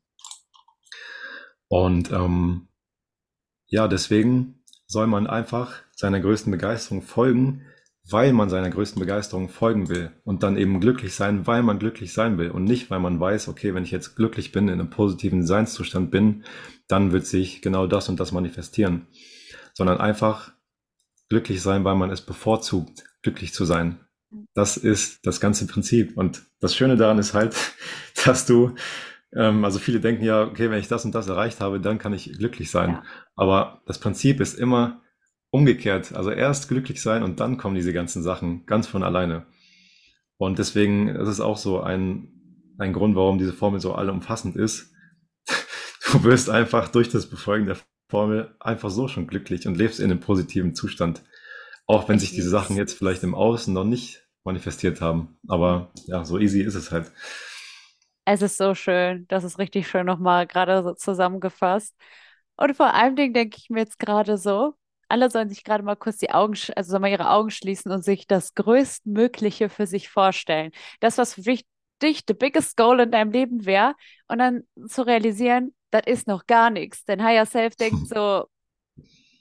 Und ähm, ja, deswegen soll man einfach seiner größten Begeisterung folgen, weil man seiner größten Begeisterung folgen will und dann eben glücklich sein, weil man glücklich sein will und nicht, weil man weiß, okay, wenn ich jetzt glücklich bin, in einem positiven Seinszustand bin, dann wird sich genau das und das manifestieren, sondern einfach glücklich sein, weil man es bevorzugt, glücklich zu sein. Das ist das ganze Prinzip. Und das Schöne daran ist halt, [laughs] dass du, ähm, also viele denken ja, okay, wenn ich das und das erreicht habe, dann kann ich glücklich sein. Ja. Aber das Prinzip ist immer, umgekehrt. Also erst glücklich sein und dann kommen diese ganzen Sachen ganz von alleine. Und deswegen das ist auch so ein, ein Grund, warum diese Formel so allumfassend ist. [laughs] Du wirst einfach durch das Befolgen der Formel einfach so schon glücklich und lebst in einem positiven Zustand. Auch wenn sich diese Sachen jetzt vielleicht im Außen noch nicht manifestiert haben. Aber ja, so easy ist es halt. Es ist so schön. Das ist richtig schön nochmal gerade so zusammengefasst. Und vor allem denke ich mir jetzt gerade so, alle sollen sich gerade mal kurz die Augen, also sollen mal ihre Augen schließen und sich das Größtmögliche für sich vorstellen. Das, was für dich, the biggest goal in deinem Leben wäre, und dann zu realisieren, das ist noch gar nichts. Dein Higher Self denkt so,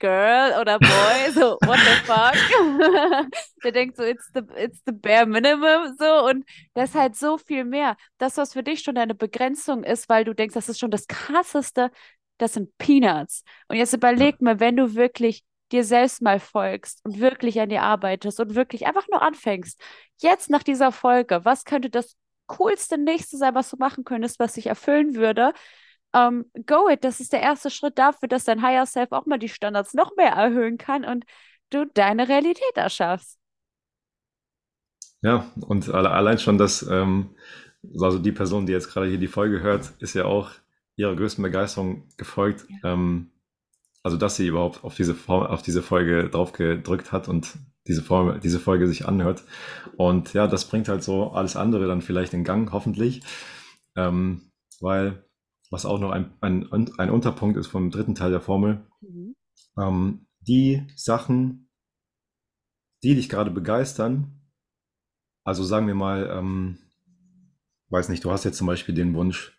Girl oder Boy, so, what the fuck? [laughs] Der denkt so, it's the, it's the bare minimum, so, und das ist halt so viel mehr. Das, was für dich schon deine Begrenzung ist, weil du denkst, das ist schon das Krasseste, das sind Peanuts. Und jetzt überleg mal, wenn du wirklich dir selbst mal folgst und wirklich an dir arbeitest und wirklich einfach nur anfängst, jetzt nach dieser Folge, was könnte das coolste Nächste sein, was du machen könntest, was dich erfüllen würde? ähm, go it, das ist der erste Schritt dafür, dass dein Higher Self auch mal die Standards noch mehr erhöhen kann und du deine Realität erschaffst. ja, und alle, allein schon das, ähm, also die Person, die jetzt gerade hier die Folge hört, ist ja auch ihrer größten Begeisterung gefolgt. Ja. Ähm, also, dass sie überhaupt auf diese, Form, auf diese Folge drauf gedrückt hat und diese, Form, diese Folge sich anhört. Und ja, das bringt halt so alles andere dann vielleicht in Gang, hoffentlich. Ähm, weil, was auch noch ein, ein, ein Unterpunkt ist vom dritten Teil der Formel, Mhm. ähm, die Sachen, die dich gerade begeistern, also sagen wir mal, ähm, weiß nicht, du hast jetzt zum Beispiel den Wunsch,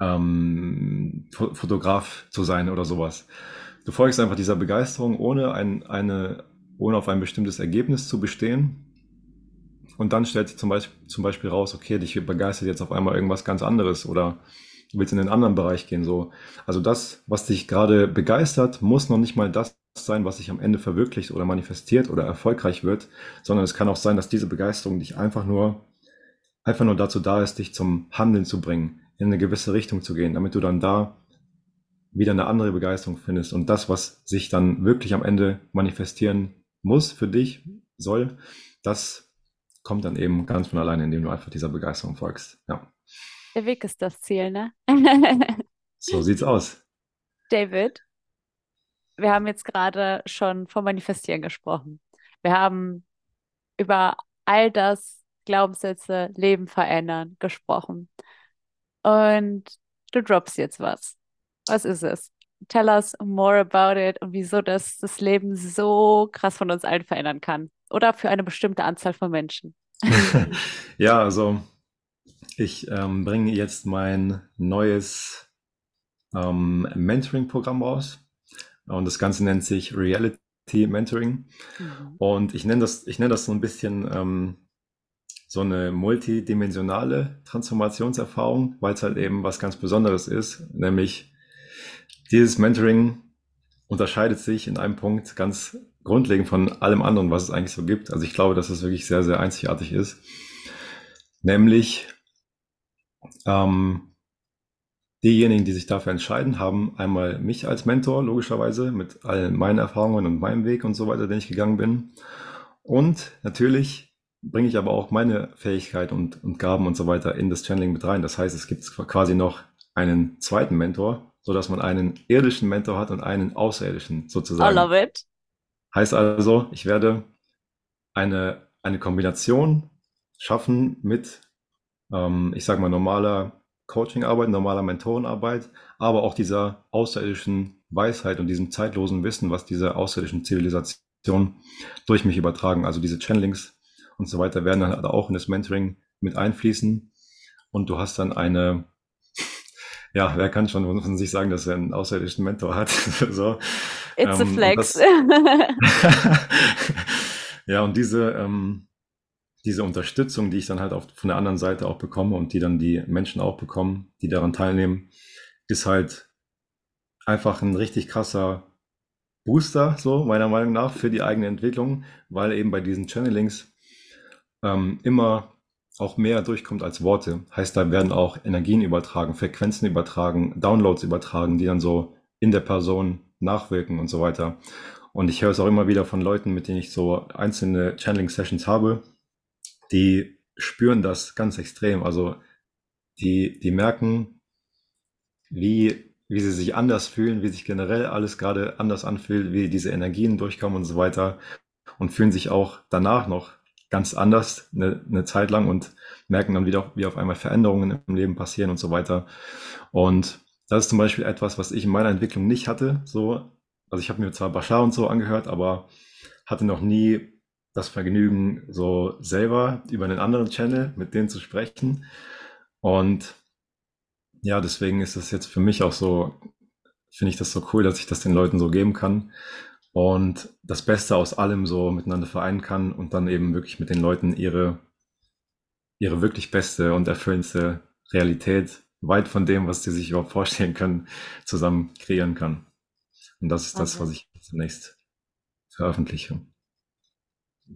ähm, Fo- Fotograf zu sein oder sowas. Du folgst einfach dieser Begeisterung, ohne, ein, eine, ohne auf ein bestimmtes Ergebnis zu bestehen. Und dann stellt sich zum Beispiel, zum Beispiel raus, okay, dich begeistert jetzt auf einmal irgendwas ganz anderes oder du willst in einen anderen Bereich gehen. So. Also das, was dich gerade begeistert, muss noch nicht mal das sein, was sich am Ende verwirklicht oder manifestiert oder erfolgreich wird, sondern es kann auch sein, dass diese Begeisterung dich einfach nur, einfach nur dazu da ist, dich zum Handeln zu bringen, in eine gewisse Richtung zu gehen, damit du dann da wieder eine andere Begeisterung findest und das, was sich dann wirklich am Ende manifestieren muss für dich, soll, das kommt dann eben ganz von alleine, indem du einfach dieser Begeisterung folgst. Ja, Der Weg ist das Ziel, ne? so sieht's aus. David, wir haben jetzt gerade schon vom Manifestieren gesprochen. Wir haben über all das Glaubenssätze, Leben verändern gesprochen. Und du droppst jetzt was. Was ist es? Tell us more about it und wieso das das Leben so krass von uns allen verändern kann. Oder für eine bestimmte Anzahl von Menschen. [laughs] ja, also ich ähm, bringe jetzt mein neues ähm, Mentoring-Programm raus und das Ganze nennt sich Reality Mentoring Mhm. und ich nenne das, ich nenne das so ein bisschen ähm, so eine multidimensionale Transformationserfahrung, weil es halt eben was ganz Besonderes ist, nämlich dieses Mentoring unterscheidet sich in einem Punkt ganz grundlegend von allem anderen, was es eigentlich so gibt. Also ich glaube, dass es wirklich sehr, sehr einzigartig ist. Nämlich ähm, diejenigen, die sich dafür entscheiden, haben einmal mich als Mentor, logischerweise, mit all meinen Erfahrungen und meinem Weg und so weiter, den ich gegangen bin. Und natürlich bringe ich aber auch meine Fähigkeit und, und Gaben und so weiter in das Channeling mit rein. Das heißt, es gibt quasi noch einen zweiten Mentor, so dass man einen irdischen Mentor hat und einen außerirdischen I sozusagen. love it. Heißt also, ich werde eine, eine Kombination schaffen mit, ähm, ich sage mal, normaler Coachingarbeit, normaler Mentorenarbeit, aber auch dieser außerirdischen Weisheit und diesem zeitlosen Wissen, was diese außerirdischen Zivilisation durch mich übertragen. Also diese Channelings und so weiter werden dann auch in das Mentoring mit einfließen. Und du hast dann eine, ja, wer kann schon von sich sagen, dass er einen außerirdischen Mentor hat? [laughs] so. It's a Ähm, und flex. das, [laughs] ja, und diese, ähm, diese Unterstützung, die ich dann halt auch von der anderen Seite auch bekomme und die dann die Menschen auch bekommen, die daran teilnehmen, ist halt einfach ein richtig krasser Booster, so meiner Meinung nach, für die eigene Entwicklung, weil eben bei diesen Channelings ähm, immer auch mehr durchkommt als Worte. Heißt, da werden auch Energien übertragen, Frequenzen übertragen, Downloads übertragen, die dann so in der Person nachwirken und so weiter. Und ich höre es auch immer wieder von Leuten, mit denen ich so einzelne Channeling-Sessions habe, die spüren das ganz extrem. Also die, die merken, wie, wie sie sich anders fühlen, wie sich generell alles gerade anders anfühlt, wie diese Energien durchkommen und so weiter und fühlen sich auch danach noch ganz anders eine, eine Zeit lang und merken dann wieder, wie auf einmal Veränderungen im Leben passieren und so weiter. Und das ist zum Beispiel etwas, was ich in meiner Entwicklung nicht hatte. So, also ich habe mir zwar Bashar und so angehört, aber hatte noch nie das Vergnügen, so selber über einen anderen Channel mit denen zu sprechen. Und ja, deswegen ist es jetzt für mich auch so, finde ich das so cool, dass ich das den Leuten so geben kann und das Beste aus allem so miteinander vereinen kann und dann eben wirklich mit den Leuten ihre, ihre wirklich beste und erfüllendste Realität, weit von dem, was sie sich überhaupt vorstellen können, zusammen kreieren kann. Und das ist das, was ich zunächst veröffentliche.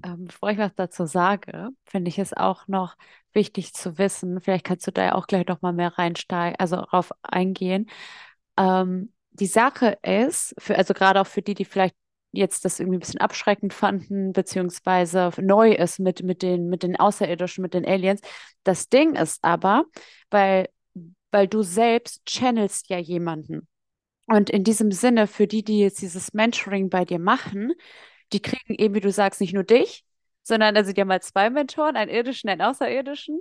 Ähm, bevor ich was dazu sage, finde ich es auch noch wichtig zu wissen, vielleicht kannst du da ja auch gleich noch mal mehr reinsteigen, also darauf eingehen. Ähm, die Sache ist, für, also gerade auch für die, die vielleicht jetzt das irgendwie ein bisschen abschreckend fanden, beziehungsweise neu ist mit, mit den, mit den Außerirdischen, mit den Aliens. Das Ding ist aber, weil, weil du selbst channelst ja jemanden. Und in diesem Sinne, für die, die jetzt dieses Mentoring bei dir machen, die kriegen eben, wie du sagst, nicht nur dich, sondern also die haben halt zwei Mentoren, einen irdischen, einen außerirdischen.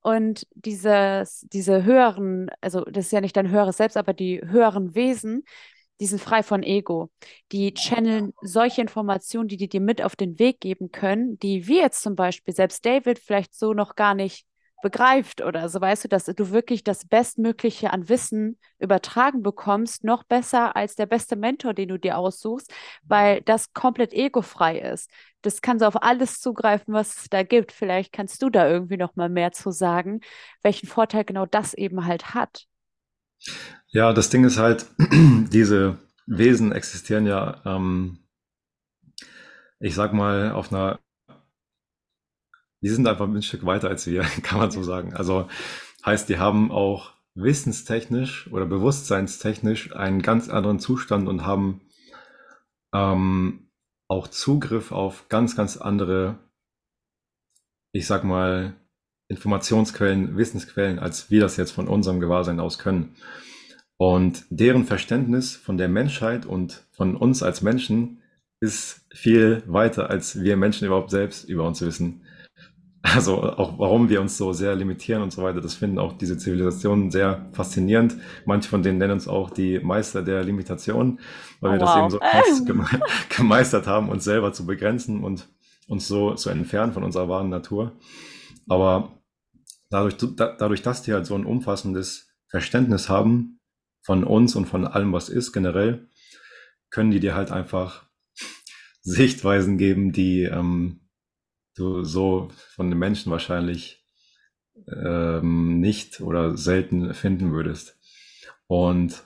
Und dieses, diese höheren, also das ist ja nicht dein höheres Selbst, aber die höheren Wesen, die sind frei von Ego. Die channeln solche Informationen, die die dir mit auf den Weg geben können, die wir jetzt zum Beispiel, selbst David, vielleicht so noch gar nicht begreift oder so, weißt du, dass du wirklich das Bestmögliche an Wissen übertragen bekommst, noch besser als der beste Mentor, den du dir aussuchst, weil das komplett egofrei ist. Das kann so auf alles zugreifen, was es da gibt. Vielleicht kannst du da irgendwie noch mal mehr zu sagen, welchen Vorteil genau das eben halt hat. Ja, das Ding ist halt, [clears throat] diese Wesen existieren ja, ähm, ich sag mal, auf einer, die sind einfach ein Stück weiter als wir, [laughs] kann man so sagen. Also heißt, die haben auch wissenstechnisch oder bewusstseinstechnisch einen ganz anderen Zustand und haben ähm, auch Zugriff auf ganz, ganz andere, ich sag mal, Informationsquellen, Wissensquellen, als wir das jetzt von unserem Gewahrsein aus können. Und deren Verständnis von der Menschheit und von uns als Menschen ist viel weiter, als wir Menschen überhaupt selbst über uns wissen. Also auch warum wir uns so sehr limitieren und so weiter, das finden auch diese Zivilisationen sehr faszinierend. Manche von denen nennen uns auch die Meister der Limitation, weil wir das wow. eben so krass [laughs] gemeistert haben, uns selber zu begrenzen und uns so zu entfernen von unserer wahren Natur. Aber dadurch, dadurch, dass die halt so ein umfassendes Verständnis haben von uns und von allem, was ist generell, können die dir halt einfach [laughs] Sichtweisen geben, die ähm, du so von den Menschen wahrscheinlich ähm, nicht oder selten finden würdest. Und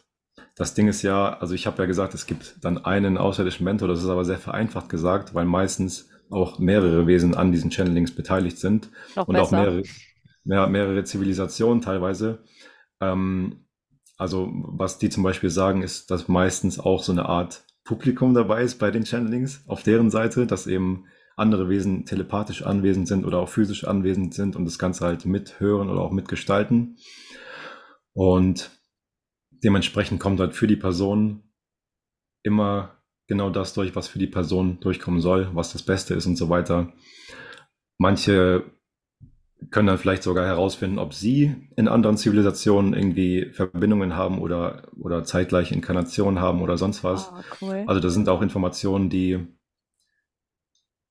das Ding ist ja, also ich habe ja gesagt, es gibt dann einen außerirdischen Mentor, das ist aber sehr vereinfacht gesagt, weil meistens auch mehrere Wesen an diesen Channelings beteiligt sind Noch und besser. auch mehrere, mehr, mehrere Zivilisationen teilweise. Ähm, also was die zum Beispiel sagen, ist, dass meistens auch so eine Art Publikum dabei ist bei den Channelings auf deren Seite, dass eben andere Wesen telepathisch anwesend sind oder auch physisch anwesend sind und das Ganze halt mithören oder auch mitgestalten. Und dementsprechend kommt halt für die Person immer genau das durch, was für die Person durchkommen soll, was das Beste ist und so weiter. Manche können dann vielleicht sogar herausfinden, ob sie in anderen Zivilisationen irgendwie Verbindungen haben oder, oder zeitgleiche Inkarnationen haben oder sonst was. Oh, cool. Also das sind auch Informationen, die,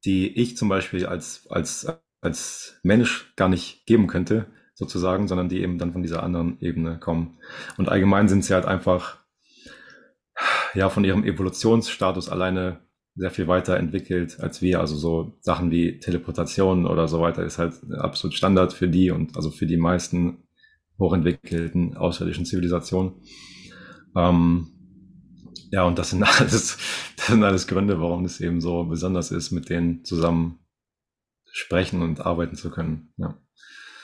die ich zum Beispiel als, als, als Mensch gar nicht geben könnte, sozusagen, sondern die eben dann von dieser anderen Ebene kommen. Und allgemein sind sie halt einfach ja von ihrem Evolutionsstatus alleine sehr viel weiter entwickelt als wir. Also so Sachen wie Teleportation oder so weiter ist halt absolut Standard für die und also für die meisten hochentwickelten außerirdischen Zivilisationen. Ähm, ja, und das sind [laughs] alles, das sind alles Gründe, warum es eben so besonders ist, mit denen zusammen sprechen und arbeiten zu können. Ja.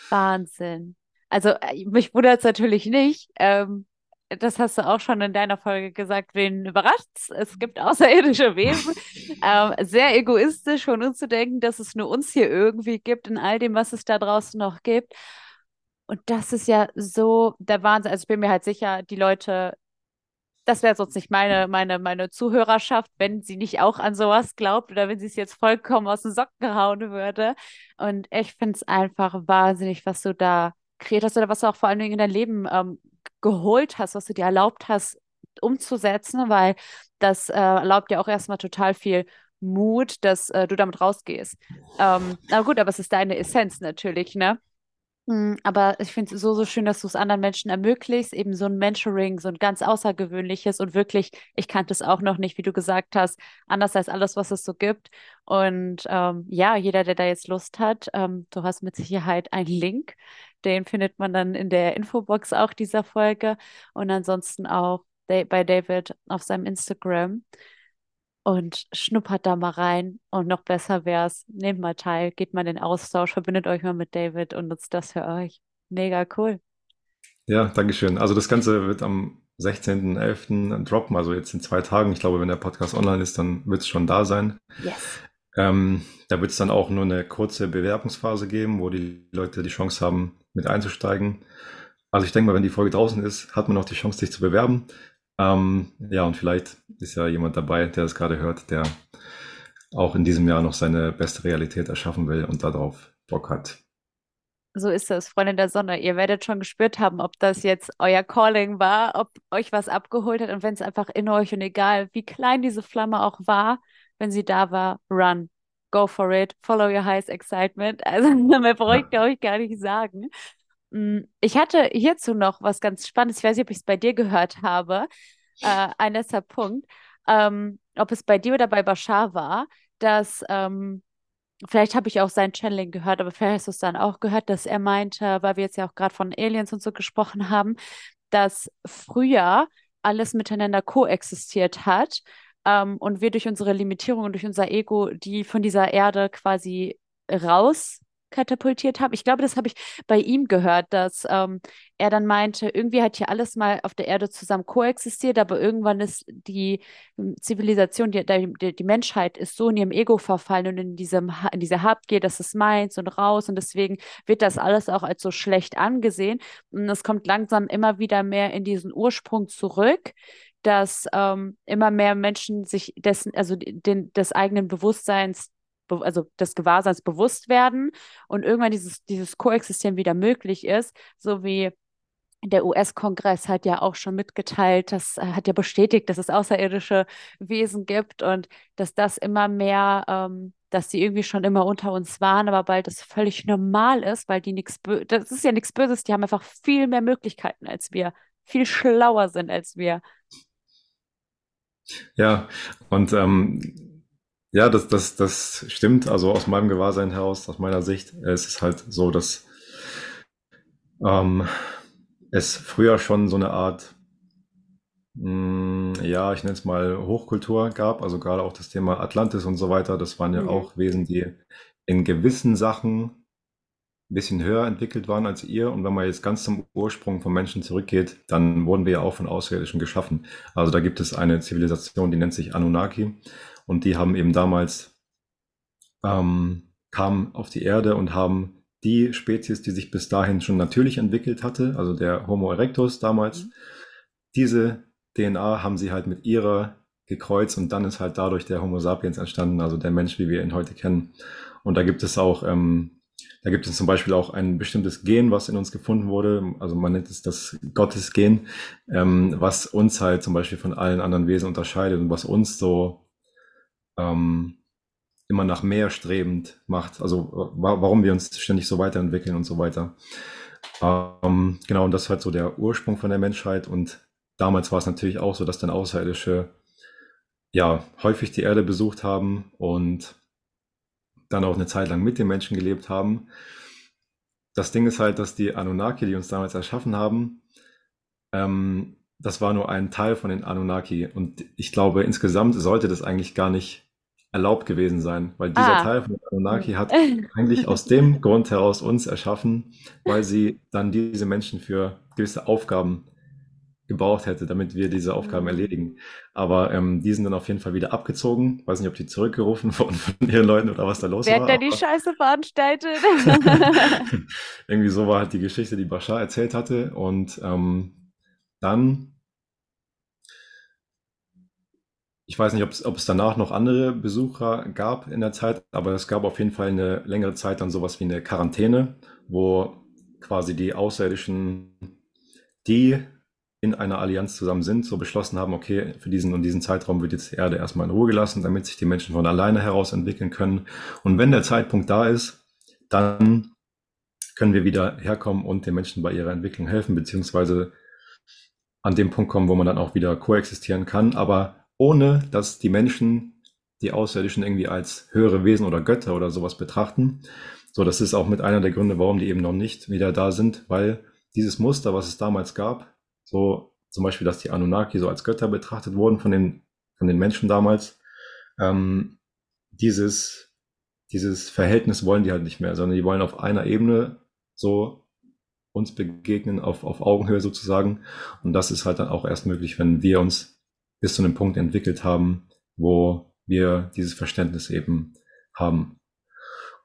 Wahnsinn. Also äh, mich wundert es natürlich nicht. Ähm, das hast du auch schon in deiner Folge gesagt, wen überrascht es? gibt außerirdische Wesen. ähm, sehr egoistisch von uns zu denken, dass es nur uns hier irgendwie gibt, in all dem, was es da draußen noch gibt. Und das ist ja so der Wahnsinn. Also ich bin mir halt sicher, die Leute, das wäre sonst nicht meine, meine, meine Zuhörerschaft, wenn sie nicht auch an sowas glaubt oder wenn sie es jetzt vollkommen aus den Socken hauen würde. Und ich finde es einfach wahnsinnig, was du da kreiert hast oder was du auch vor allen Dingen in dein Leben ähm, geholt hast, was du dir erlaubt hast, umzusetzen, weil das äh, erlaubt dir auch erstmal total viel Mut, dass äh, du damit rausgehst. Ähm, na gut, aber es ist deine Essenz natürlich, ne? Mm, Aber ich finde es so, so schön, dass du es anderen Menschen ermöglicht, eben so ein Mentoring, so ein ganz außergewöhnliches und wirklich, ich kannte es auch noch nicht, wie du gesagt hast, anders als alles, was es so gibt. Und ähm, ja, jeder, der da jetzt Lust hat, ähm, du hast mit Sicherheit einen Link, den findet man dann in der Infobox auch dieser Folge und ansonsten auch bei David auf seinem Instagram und schnuppert da mal rein. Und noch besser wär's, nehmt mal teil, geht mal in den Austausch, verbindet euch mal mit David und nutzt das für euch. Mega cool. Ja, Dankeschön. Also das Ganze wird am 16.11. droppen, also jetzt in zwei Tagen. Ich glaube, wenn der Podcast online ist, dann wird es schon da sein. Yes. Ähm, da wird es dann auch nur eine kurze Bewerbungsphase geben, wo die Leute die Chance haben, mit einzusteigen. Also ich denke mal, wenn die Folge draußen ist, hat man auch die Chance, sich zu bewerben. Ähm, ja, und vielleicht ist ja jemand dabei, der das gerade hört, der auch in diesem Jahr noch seine beste Realität erschaffen will und darauf Bock hat. So ist das, Freunde der Sonne. Ihr werdet schon gespürt haben, ob das jetzt euer Calling war, ob euch was abgeholt hat und wenn es einfach in euch und egal, wie klein diese Flamme auch war, wenn sie da war, run. Go for it. Follow your highest excitement. Also, [laughs] mehr brauche ich, glaube ich, gar nicht sagen. Mm, Ich hatte hierzu noch was ganz Spannendes. Ich weiß nicht, ob ich es bei dir gehört habe. Äh, ein letzter Punkt. Ähm, ob es bei dir oder bei Bashar war, dass ähm, Vielleicht habe ich auch sein Channeling gehört, aber vielleicht hast du es dann auch gehört, dass er meinte, weil wir jetzt ja auch gerade von Aliens und so gesprochen haben, dass früher alles miteinander koexistiert hat, ähm, und wir durch unsere Limitierung und durch unser Ego die von dieser Erde quasi raus katapultiert haben. Ich glaube, das habe ich bei ihm gehört, dass ähm, er dann meinte, irgendwie hat hier alles mal auf der Erde zusammen koexistiert, aber irgendwann ist die ähm, Zivilisation, die, die, die Menschheit ist so in ihrem Ego verfallen und in diesem, in dieser Habgier, das ist meins und raus und deswegen wird das alles auch als so schlecht angesehen. Und es kommt langsam immer wieder mehr in diesen Ursprung zurück, dass ähm, immer mehr Menschen sich dessen, also den, des eigenen Bewusstseins, be- also des Gewahrseins bewusst werden und irgendwann dieses, dieses Koexistieren wieder möglich ist, so wie der US-Kongress hat ja auch schon mitgeteilt, das äh, hat ja bestätigt, dass es außerirdische Wesen gibt und dass das immer mehr, ähm, dass die irgendwie schon immer unter uns waren, aber bald das völlig normal ist, weil die nichts, das ist ja nichts Böses, die haben einfach viel mehr Möglichkeiten als wir, viel schlauer sind als wir. Ja, und ähm, ja, das, das, das stimmt. Also aus meinem Gewahrsein heraus, aus meiner Sicht, es ist halt so, dass ähm, es früher schon so eine Art, mh, ja, ich nenne es mal Hochkultur gab. Also gerade auch das Thema Atlantis und so weiter. Das waren ja Mhm. auch Wesen, die in gewissen Sachen ein bisschen höher entwickelt waren als ihr. Und wenn man jetzt ganz zum Ursprung vom Menschen zurückgeht, dann wurden wir ja auch von Außerirdischen geschaffen. Also da gibt es eine Zivilisation, die nennt sich Anunnaki. Und die haben eben damals, ähm, kamen auf die Erde und haben die Spezies, die sich bis dahin schon natürlich entwickelt hatte, also der Homo erectus damals, Mhm. diese DNA haben sie halt mit ihrer gekreuzt und dann ist halt dadurch der Homo sapiens entstanden, also der Mensch, wie wir ihn heute kennen. Und da gibt es auch, ähm, da gibt es zum Beispiel auch ein bestimmtes Gen, was in uns gefunden wurde, also man nennt es das Gottesgen, ähm, was uns halt zum Beispiel von allen anderen Wesen unterscheidet und was uns so ähm, immer nach mehr strebend macht, also wa warum wir uns ständig so weiterentwickeln und so weiter. Ähm, genau, und das ist halt so der Ursprung von der Menschheit und damals war es natürlich auch so, dass dann Außerirdische ja häufig die Erde besucht haben und dann auch eine Zeit lang mit den Menschen gelebt haben. Das Ding ist halt, dass die Anunnaki, die uns damals erschaffen haben, ähm, das war nur ein Teil von den Anunnaki. Und ich glaube, insgesamt sollte das eigentlich gar nicht erlaubt gewesen sein, weil dieser Ah. Teil von Anunnaki hat [laughs] eigentlich aus dem Grund heraus uns erschaffen, weil sie dann diese Menschen für gewisse Aufgaben gebraucht hätte, damit wir diese Aufgaben Mhm. erledigen. Aber ähm, die sind dann auf jeden Fall wieder abgezogen. Weiß nicht, ob die zurückgerufen [laughs] wurden von ihren Leuten oder was da los Wer war. hat da die Scheiße veranstaltet? [laughs] Irgendwie so war halt die Geschichte, die Bashar erzählt hatte. Und ähm, dann, ich weiß nicht, ob es, ob es danach noch andere Besucher gab in der Zeit, aber es gab auf jeden Fall eine längere Zeit dann sowas wie eine Quarantäne, wo quasi die Außerirdischen, die in einer Allianz zusammen sind, so beschlossen haben, okay, für diesen und diesen Zeitraum wird jetzt die Erde erstmal in Ruhe gelassen, damit sich die Menschen von alleine heraus entwickeln können. Und wenn der Zeitpunkt da ist, dann können wir wieder herkommen und den Menschen bei ihrer Entwicklung helfen, beziehungsweise an dem Punkt kommen, wo man dann auch wieder koexistieren kann, aber ohne dass die Menschen die Außerirdischen irgendwie als höhere Wesen oder Götter oder sowas betrachten. So, das ist auch mit einer der Gründe, warum die eben noch nicht wieder da sind, weil dieses Muster, was es damals gab, so zum Beispiel, dass die Anunnaki so als Götter betrachtet wurden von den, von den Menschen damals, ähm, dieses, dieses Verhältnis wollen die halt nicht mehr, sondern die wollen auf einer Ebene so uns begegnen, auf, auf Augenhöhe sozusagen. Und das ist halt dann auch erst möglich, wenn wir uns bis zu einem Punkt entwickelt haben, wo wir dieses Verständnis eben haben.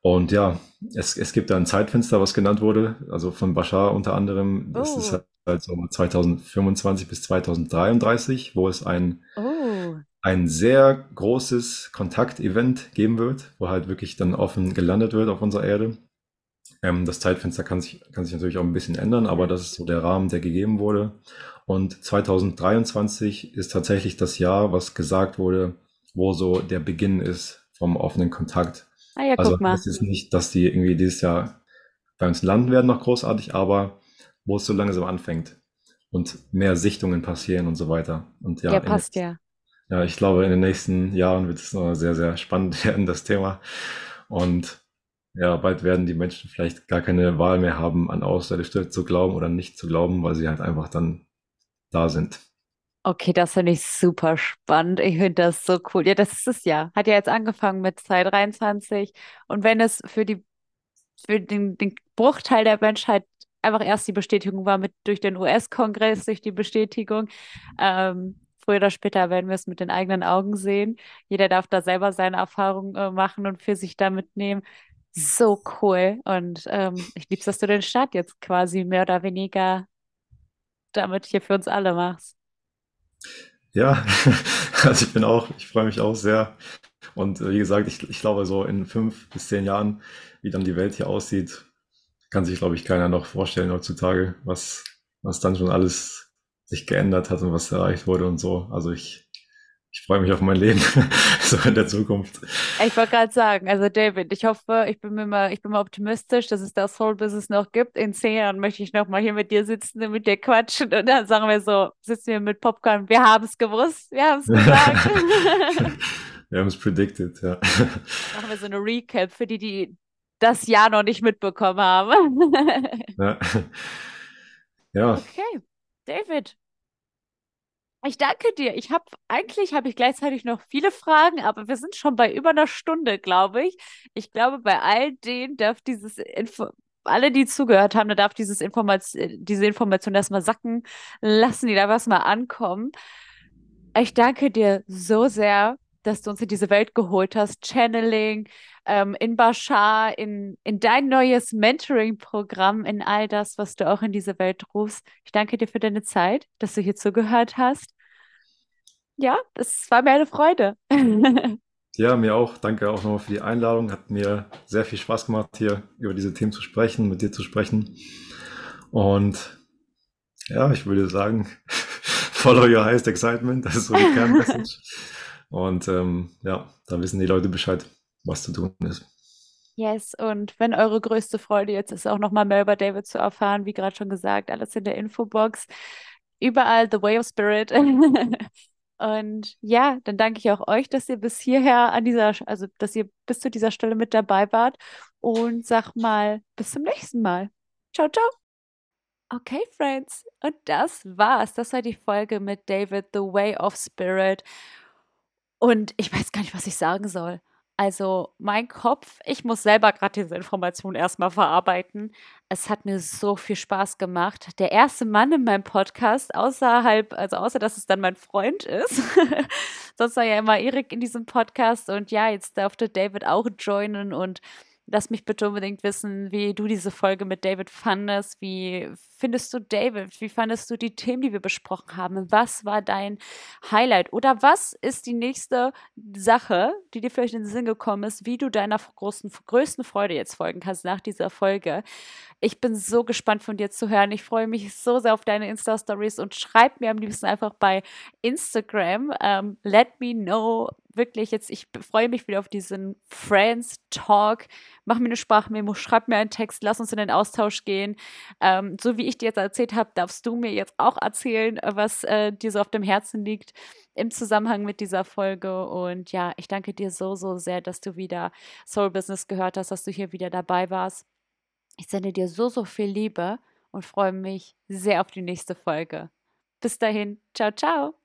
Und ja, es, es gibt da ein Zeitfenster, was genannt wurde, also von Bashar unter anderem. Das oh. ist halt so 2025 bis 2033, wo es ein, oh. ein sehr großes Kontaktevent geben wird, wo halt wirklich dann offen gelandet wird auf unserer Erde. Ähm, das Zeitfenster kann sich, kann sich natürlich auch ein bisschen ändern, aber das ist so der Rahmen, der gegeben wurde. Und 2023 ist tatsächlich das Jahr, was gesagt wurde, wo so der Beginn ist vom offenen Kontakt. Ah ja, also guck mal. das ist nicht, dass die irgendwie dieses Jahr bei uns landen werden noch großartig, aber wo es so langsam anfängt und mehr Sichtungen passieren und so weiter. Und ja, ja passt ja. Ja, ich glaube, in den nächsten Jahren wird es noch sehr, sehr spannend [laughs] werden, das Thema. Und ja, bald werden die Menschen vielleicht gar keine Wahl mehr haben, an Außerirdische zu glauben oder nicht zu glauben, weil sie halt einfach dann da sind. Okay, das finde ich super spannend. Ich finde das so cool. Ja, das ist es ja. Hat ja jetzt angefangen mit 2023. Und wenn es für die, für den, den Bruchteil der Menschheit einfach erst die Bestätigung war mit durch den US-Kongress, durch die Bestätigung, ähm, früher oder später werden wir es mit den eigenen Augen sehen. Jeder darf da selber seine Erfahrungen äh, machen und für sich da mitnehmen. So cool. Und ähm, ich lieb's, dass du den Start jetzt quasi mehr oder weniger damit hier für uns alle machst. Ja, [laughs] also ich bin auch, ich freue mich auch sehr. Und äh, wie gesagt, ich, ich glaube, so in fünf bis zehn Jahren, wie dann die Welt hier aussieht, kann sich, glaube ich, keiner noch vorstellen heutzutage, was, was dann schon alles sich geändert hat und was erreicht wurde und so. Also ich, ich freue mich auf mein Leben, [laughs] so in der Zukunft. Ich wollte gerade sagen, also David, ich hoffe, ich bin mir mal, ich bin mal optimistisch, dass es das Soul Business noch gibt. In zehn Jahren möchte ich noch mal hier mit dir sitzen und mit dir quatschen und dann sagen wir so, sitzen wir mit Popcorn, wir haben es gewusst, wir haben es gesagt. [laughs] [laughs] wir haben es predicted, ja. Machen wir so eine Recap für die, die das Jahr noch nicht mitbekommen haben. ja. ja. Okay, David, ich danke dir. Ich habe eigentlich habe ich gleichzeitig noch viele Fragen, aber wir sind schon bei über einer Stunde, glaube ich. Ich glaube, bei all denen darf dieses Info alle, die zugehört haben, da darf dieses Information, diese Information erstmal sacken lassen, die darf erstmal ankommen. Ich danke dir so sehr, dass du uns in diese Welt geholt hast. Channeling, ähm, in Bashar, in, in dein neues Mentoring-Programm, in all das, was du auch in diese Welt rufst. Ich danke dir für deine Zeit, dass du hier zugehört hast. Ja, es war mir eine Freude. [laughs] Ja, mir auch. Danke auch nochmal für die Einladung. Hat mir sehr viel Spaß gemacht, hier über diese Themen zu sprechen, mit dir zu sprechen. Und ja, ich würde sagen, [laughs] follow your highest excitement. Das ist so die [laughs] Kernmessage. Und ähm, ja, da wissen die Leute Bescheid was zu tun ist. Yes, und wenn eure größte Freude jetzt ist, auch nochmal mehr über David zu erfahren, wie gerade schon gesagt, alles in der Infobox. Überall The Way of Spirit. [laughs] und ja, dann danke ich auch euch, dass ihr bis hierher an dieser, also dass ihr bis zu dieser Stelle mit dabei wart. Und sag mal, bis zum nächsten Mal. Ciao, ciao. Okay, Friends. Und das war's. Das war die Folge mit David, The Way of Spirit. Und ich weiß gar nicht, was ich sagen soll. Also mein Kopf, ich muss selber gerade diese Information erstmal verarbeiten. Es hat mir so viel Spaß gemacht. Der erste Mann in meinem Podcast, außerhalb, also außer dass es dann mein Freund ist. [laughs] Sonst war ja immer Erik in diesem Podcast und ja, jetzt durfte David auch joinen und lass mich bitte unbedingt wissen, wie du diese Folge mit David fandest. Wie findest du David? Wie fandest du die Themen, die wir besprochen haben? Was war dein Highlight? Oder was ist die nächste Sache, die dir vielleicht in den Sinn gekommen ist, wie du deiner großen, größten Freude jetzt folgen kannst nach dieser Folge? Ich bin so gespannt von dir zu hören. Ich freue mich so sehr auf deine Insta-Stories und schreib mir am liebsten einfach bei Instagram. Um, ähm, let me know. Wirklich jetzt, ich freue mich wieder auf diesen Friends Talk. Mach mir eine Sprachmemo, schreib mir einen Text, lass uns in den Austausch gehen. Ähm, so wie ich dir jetzt erzählt habe, darfst du mir jetzt auch erzählen, was äh, dir so auf dem Herzen liegt im Zusammenhang mit dieser Folge. Und ja, ich danke dir so, so sehr, dass du wieder Soul Business gehört hast, dass du hier wieder dabei warst. Ich sende dir so, so viel Liebe und freue mich sehr auf die nächste Folge. Bis dahin, ciao, ciao.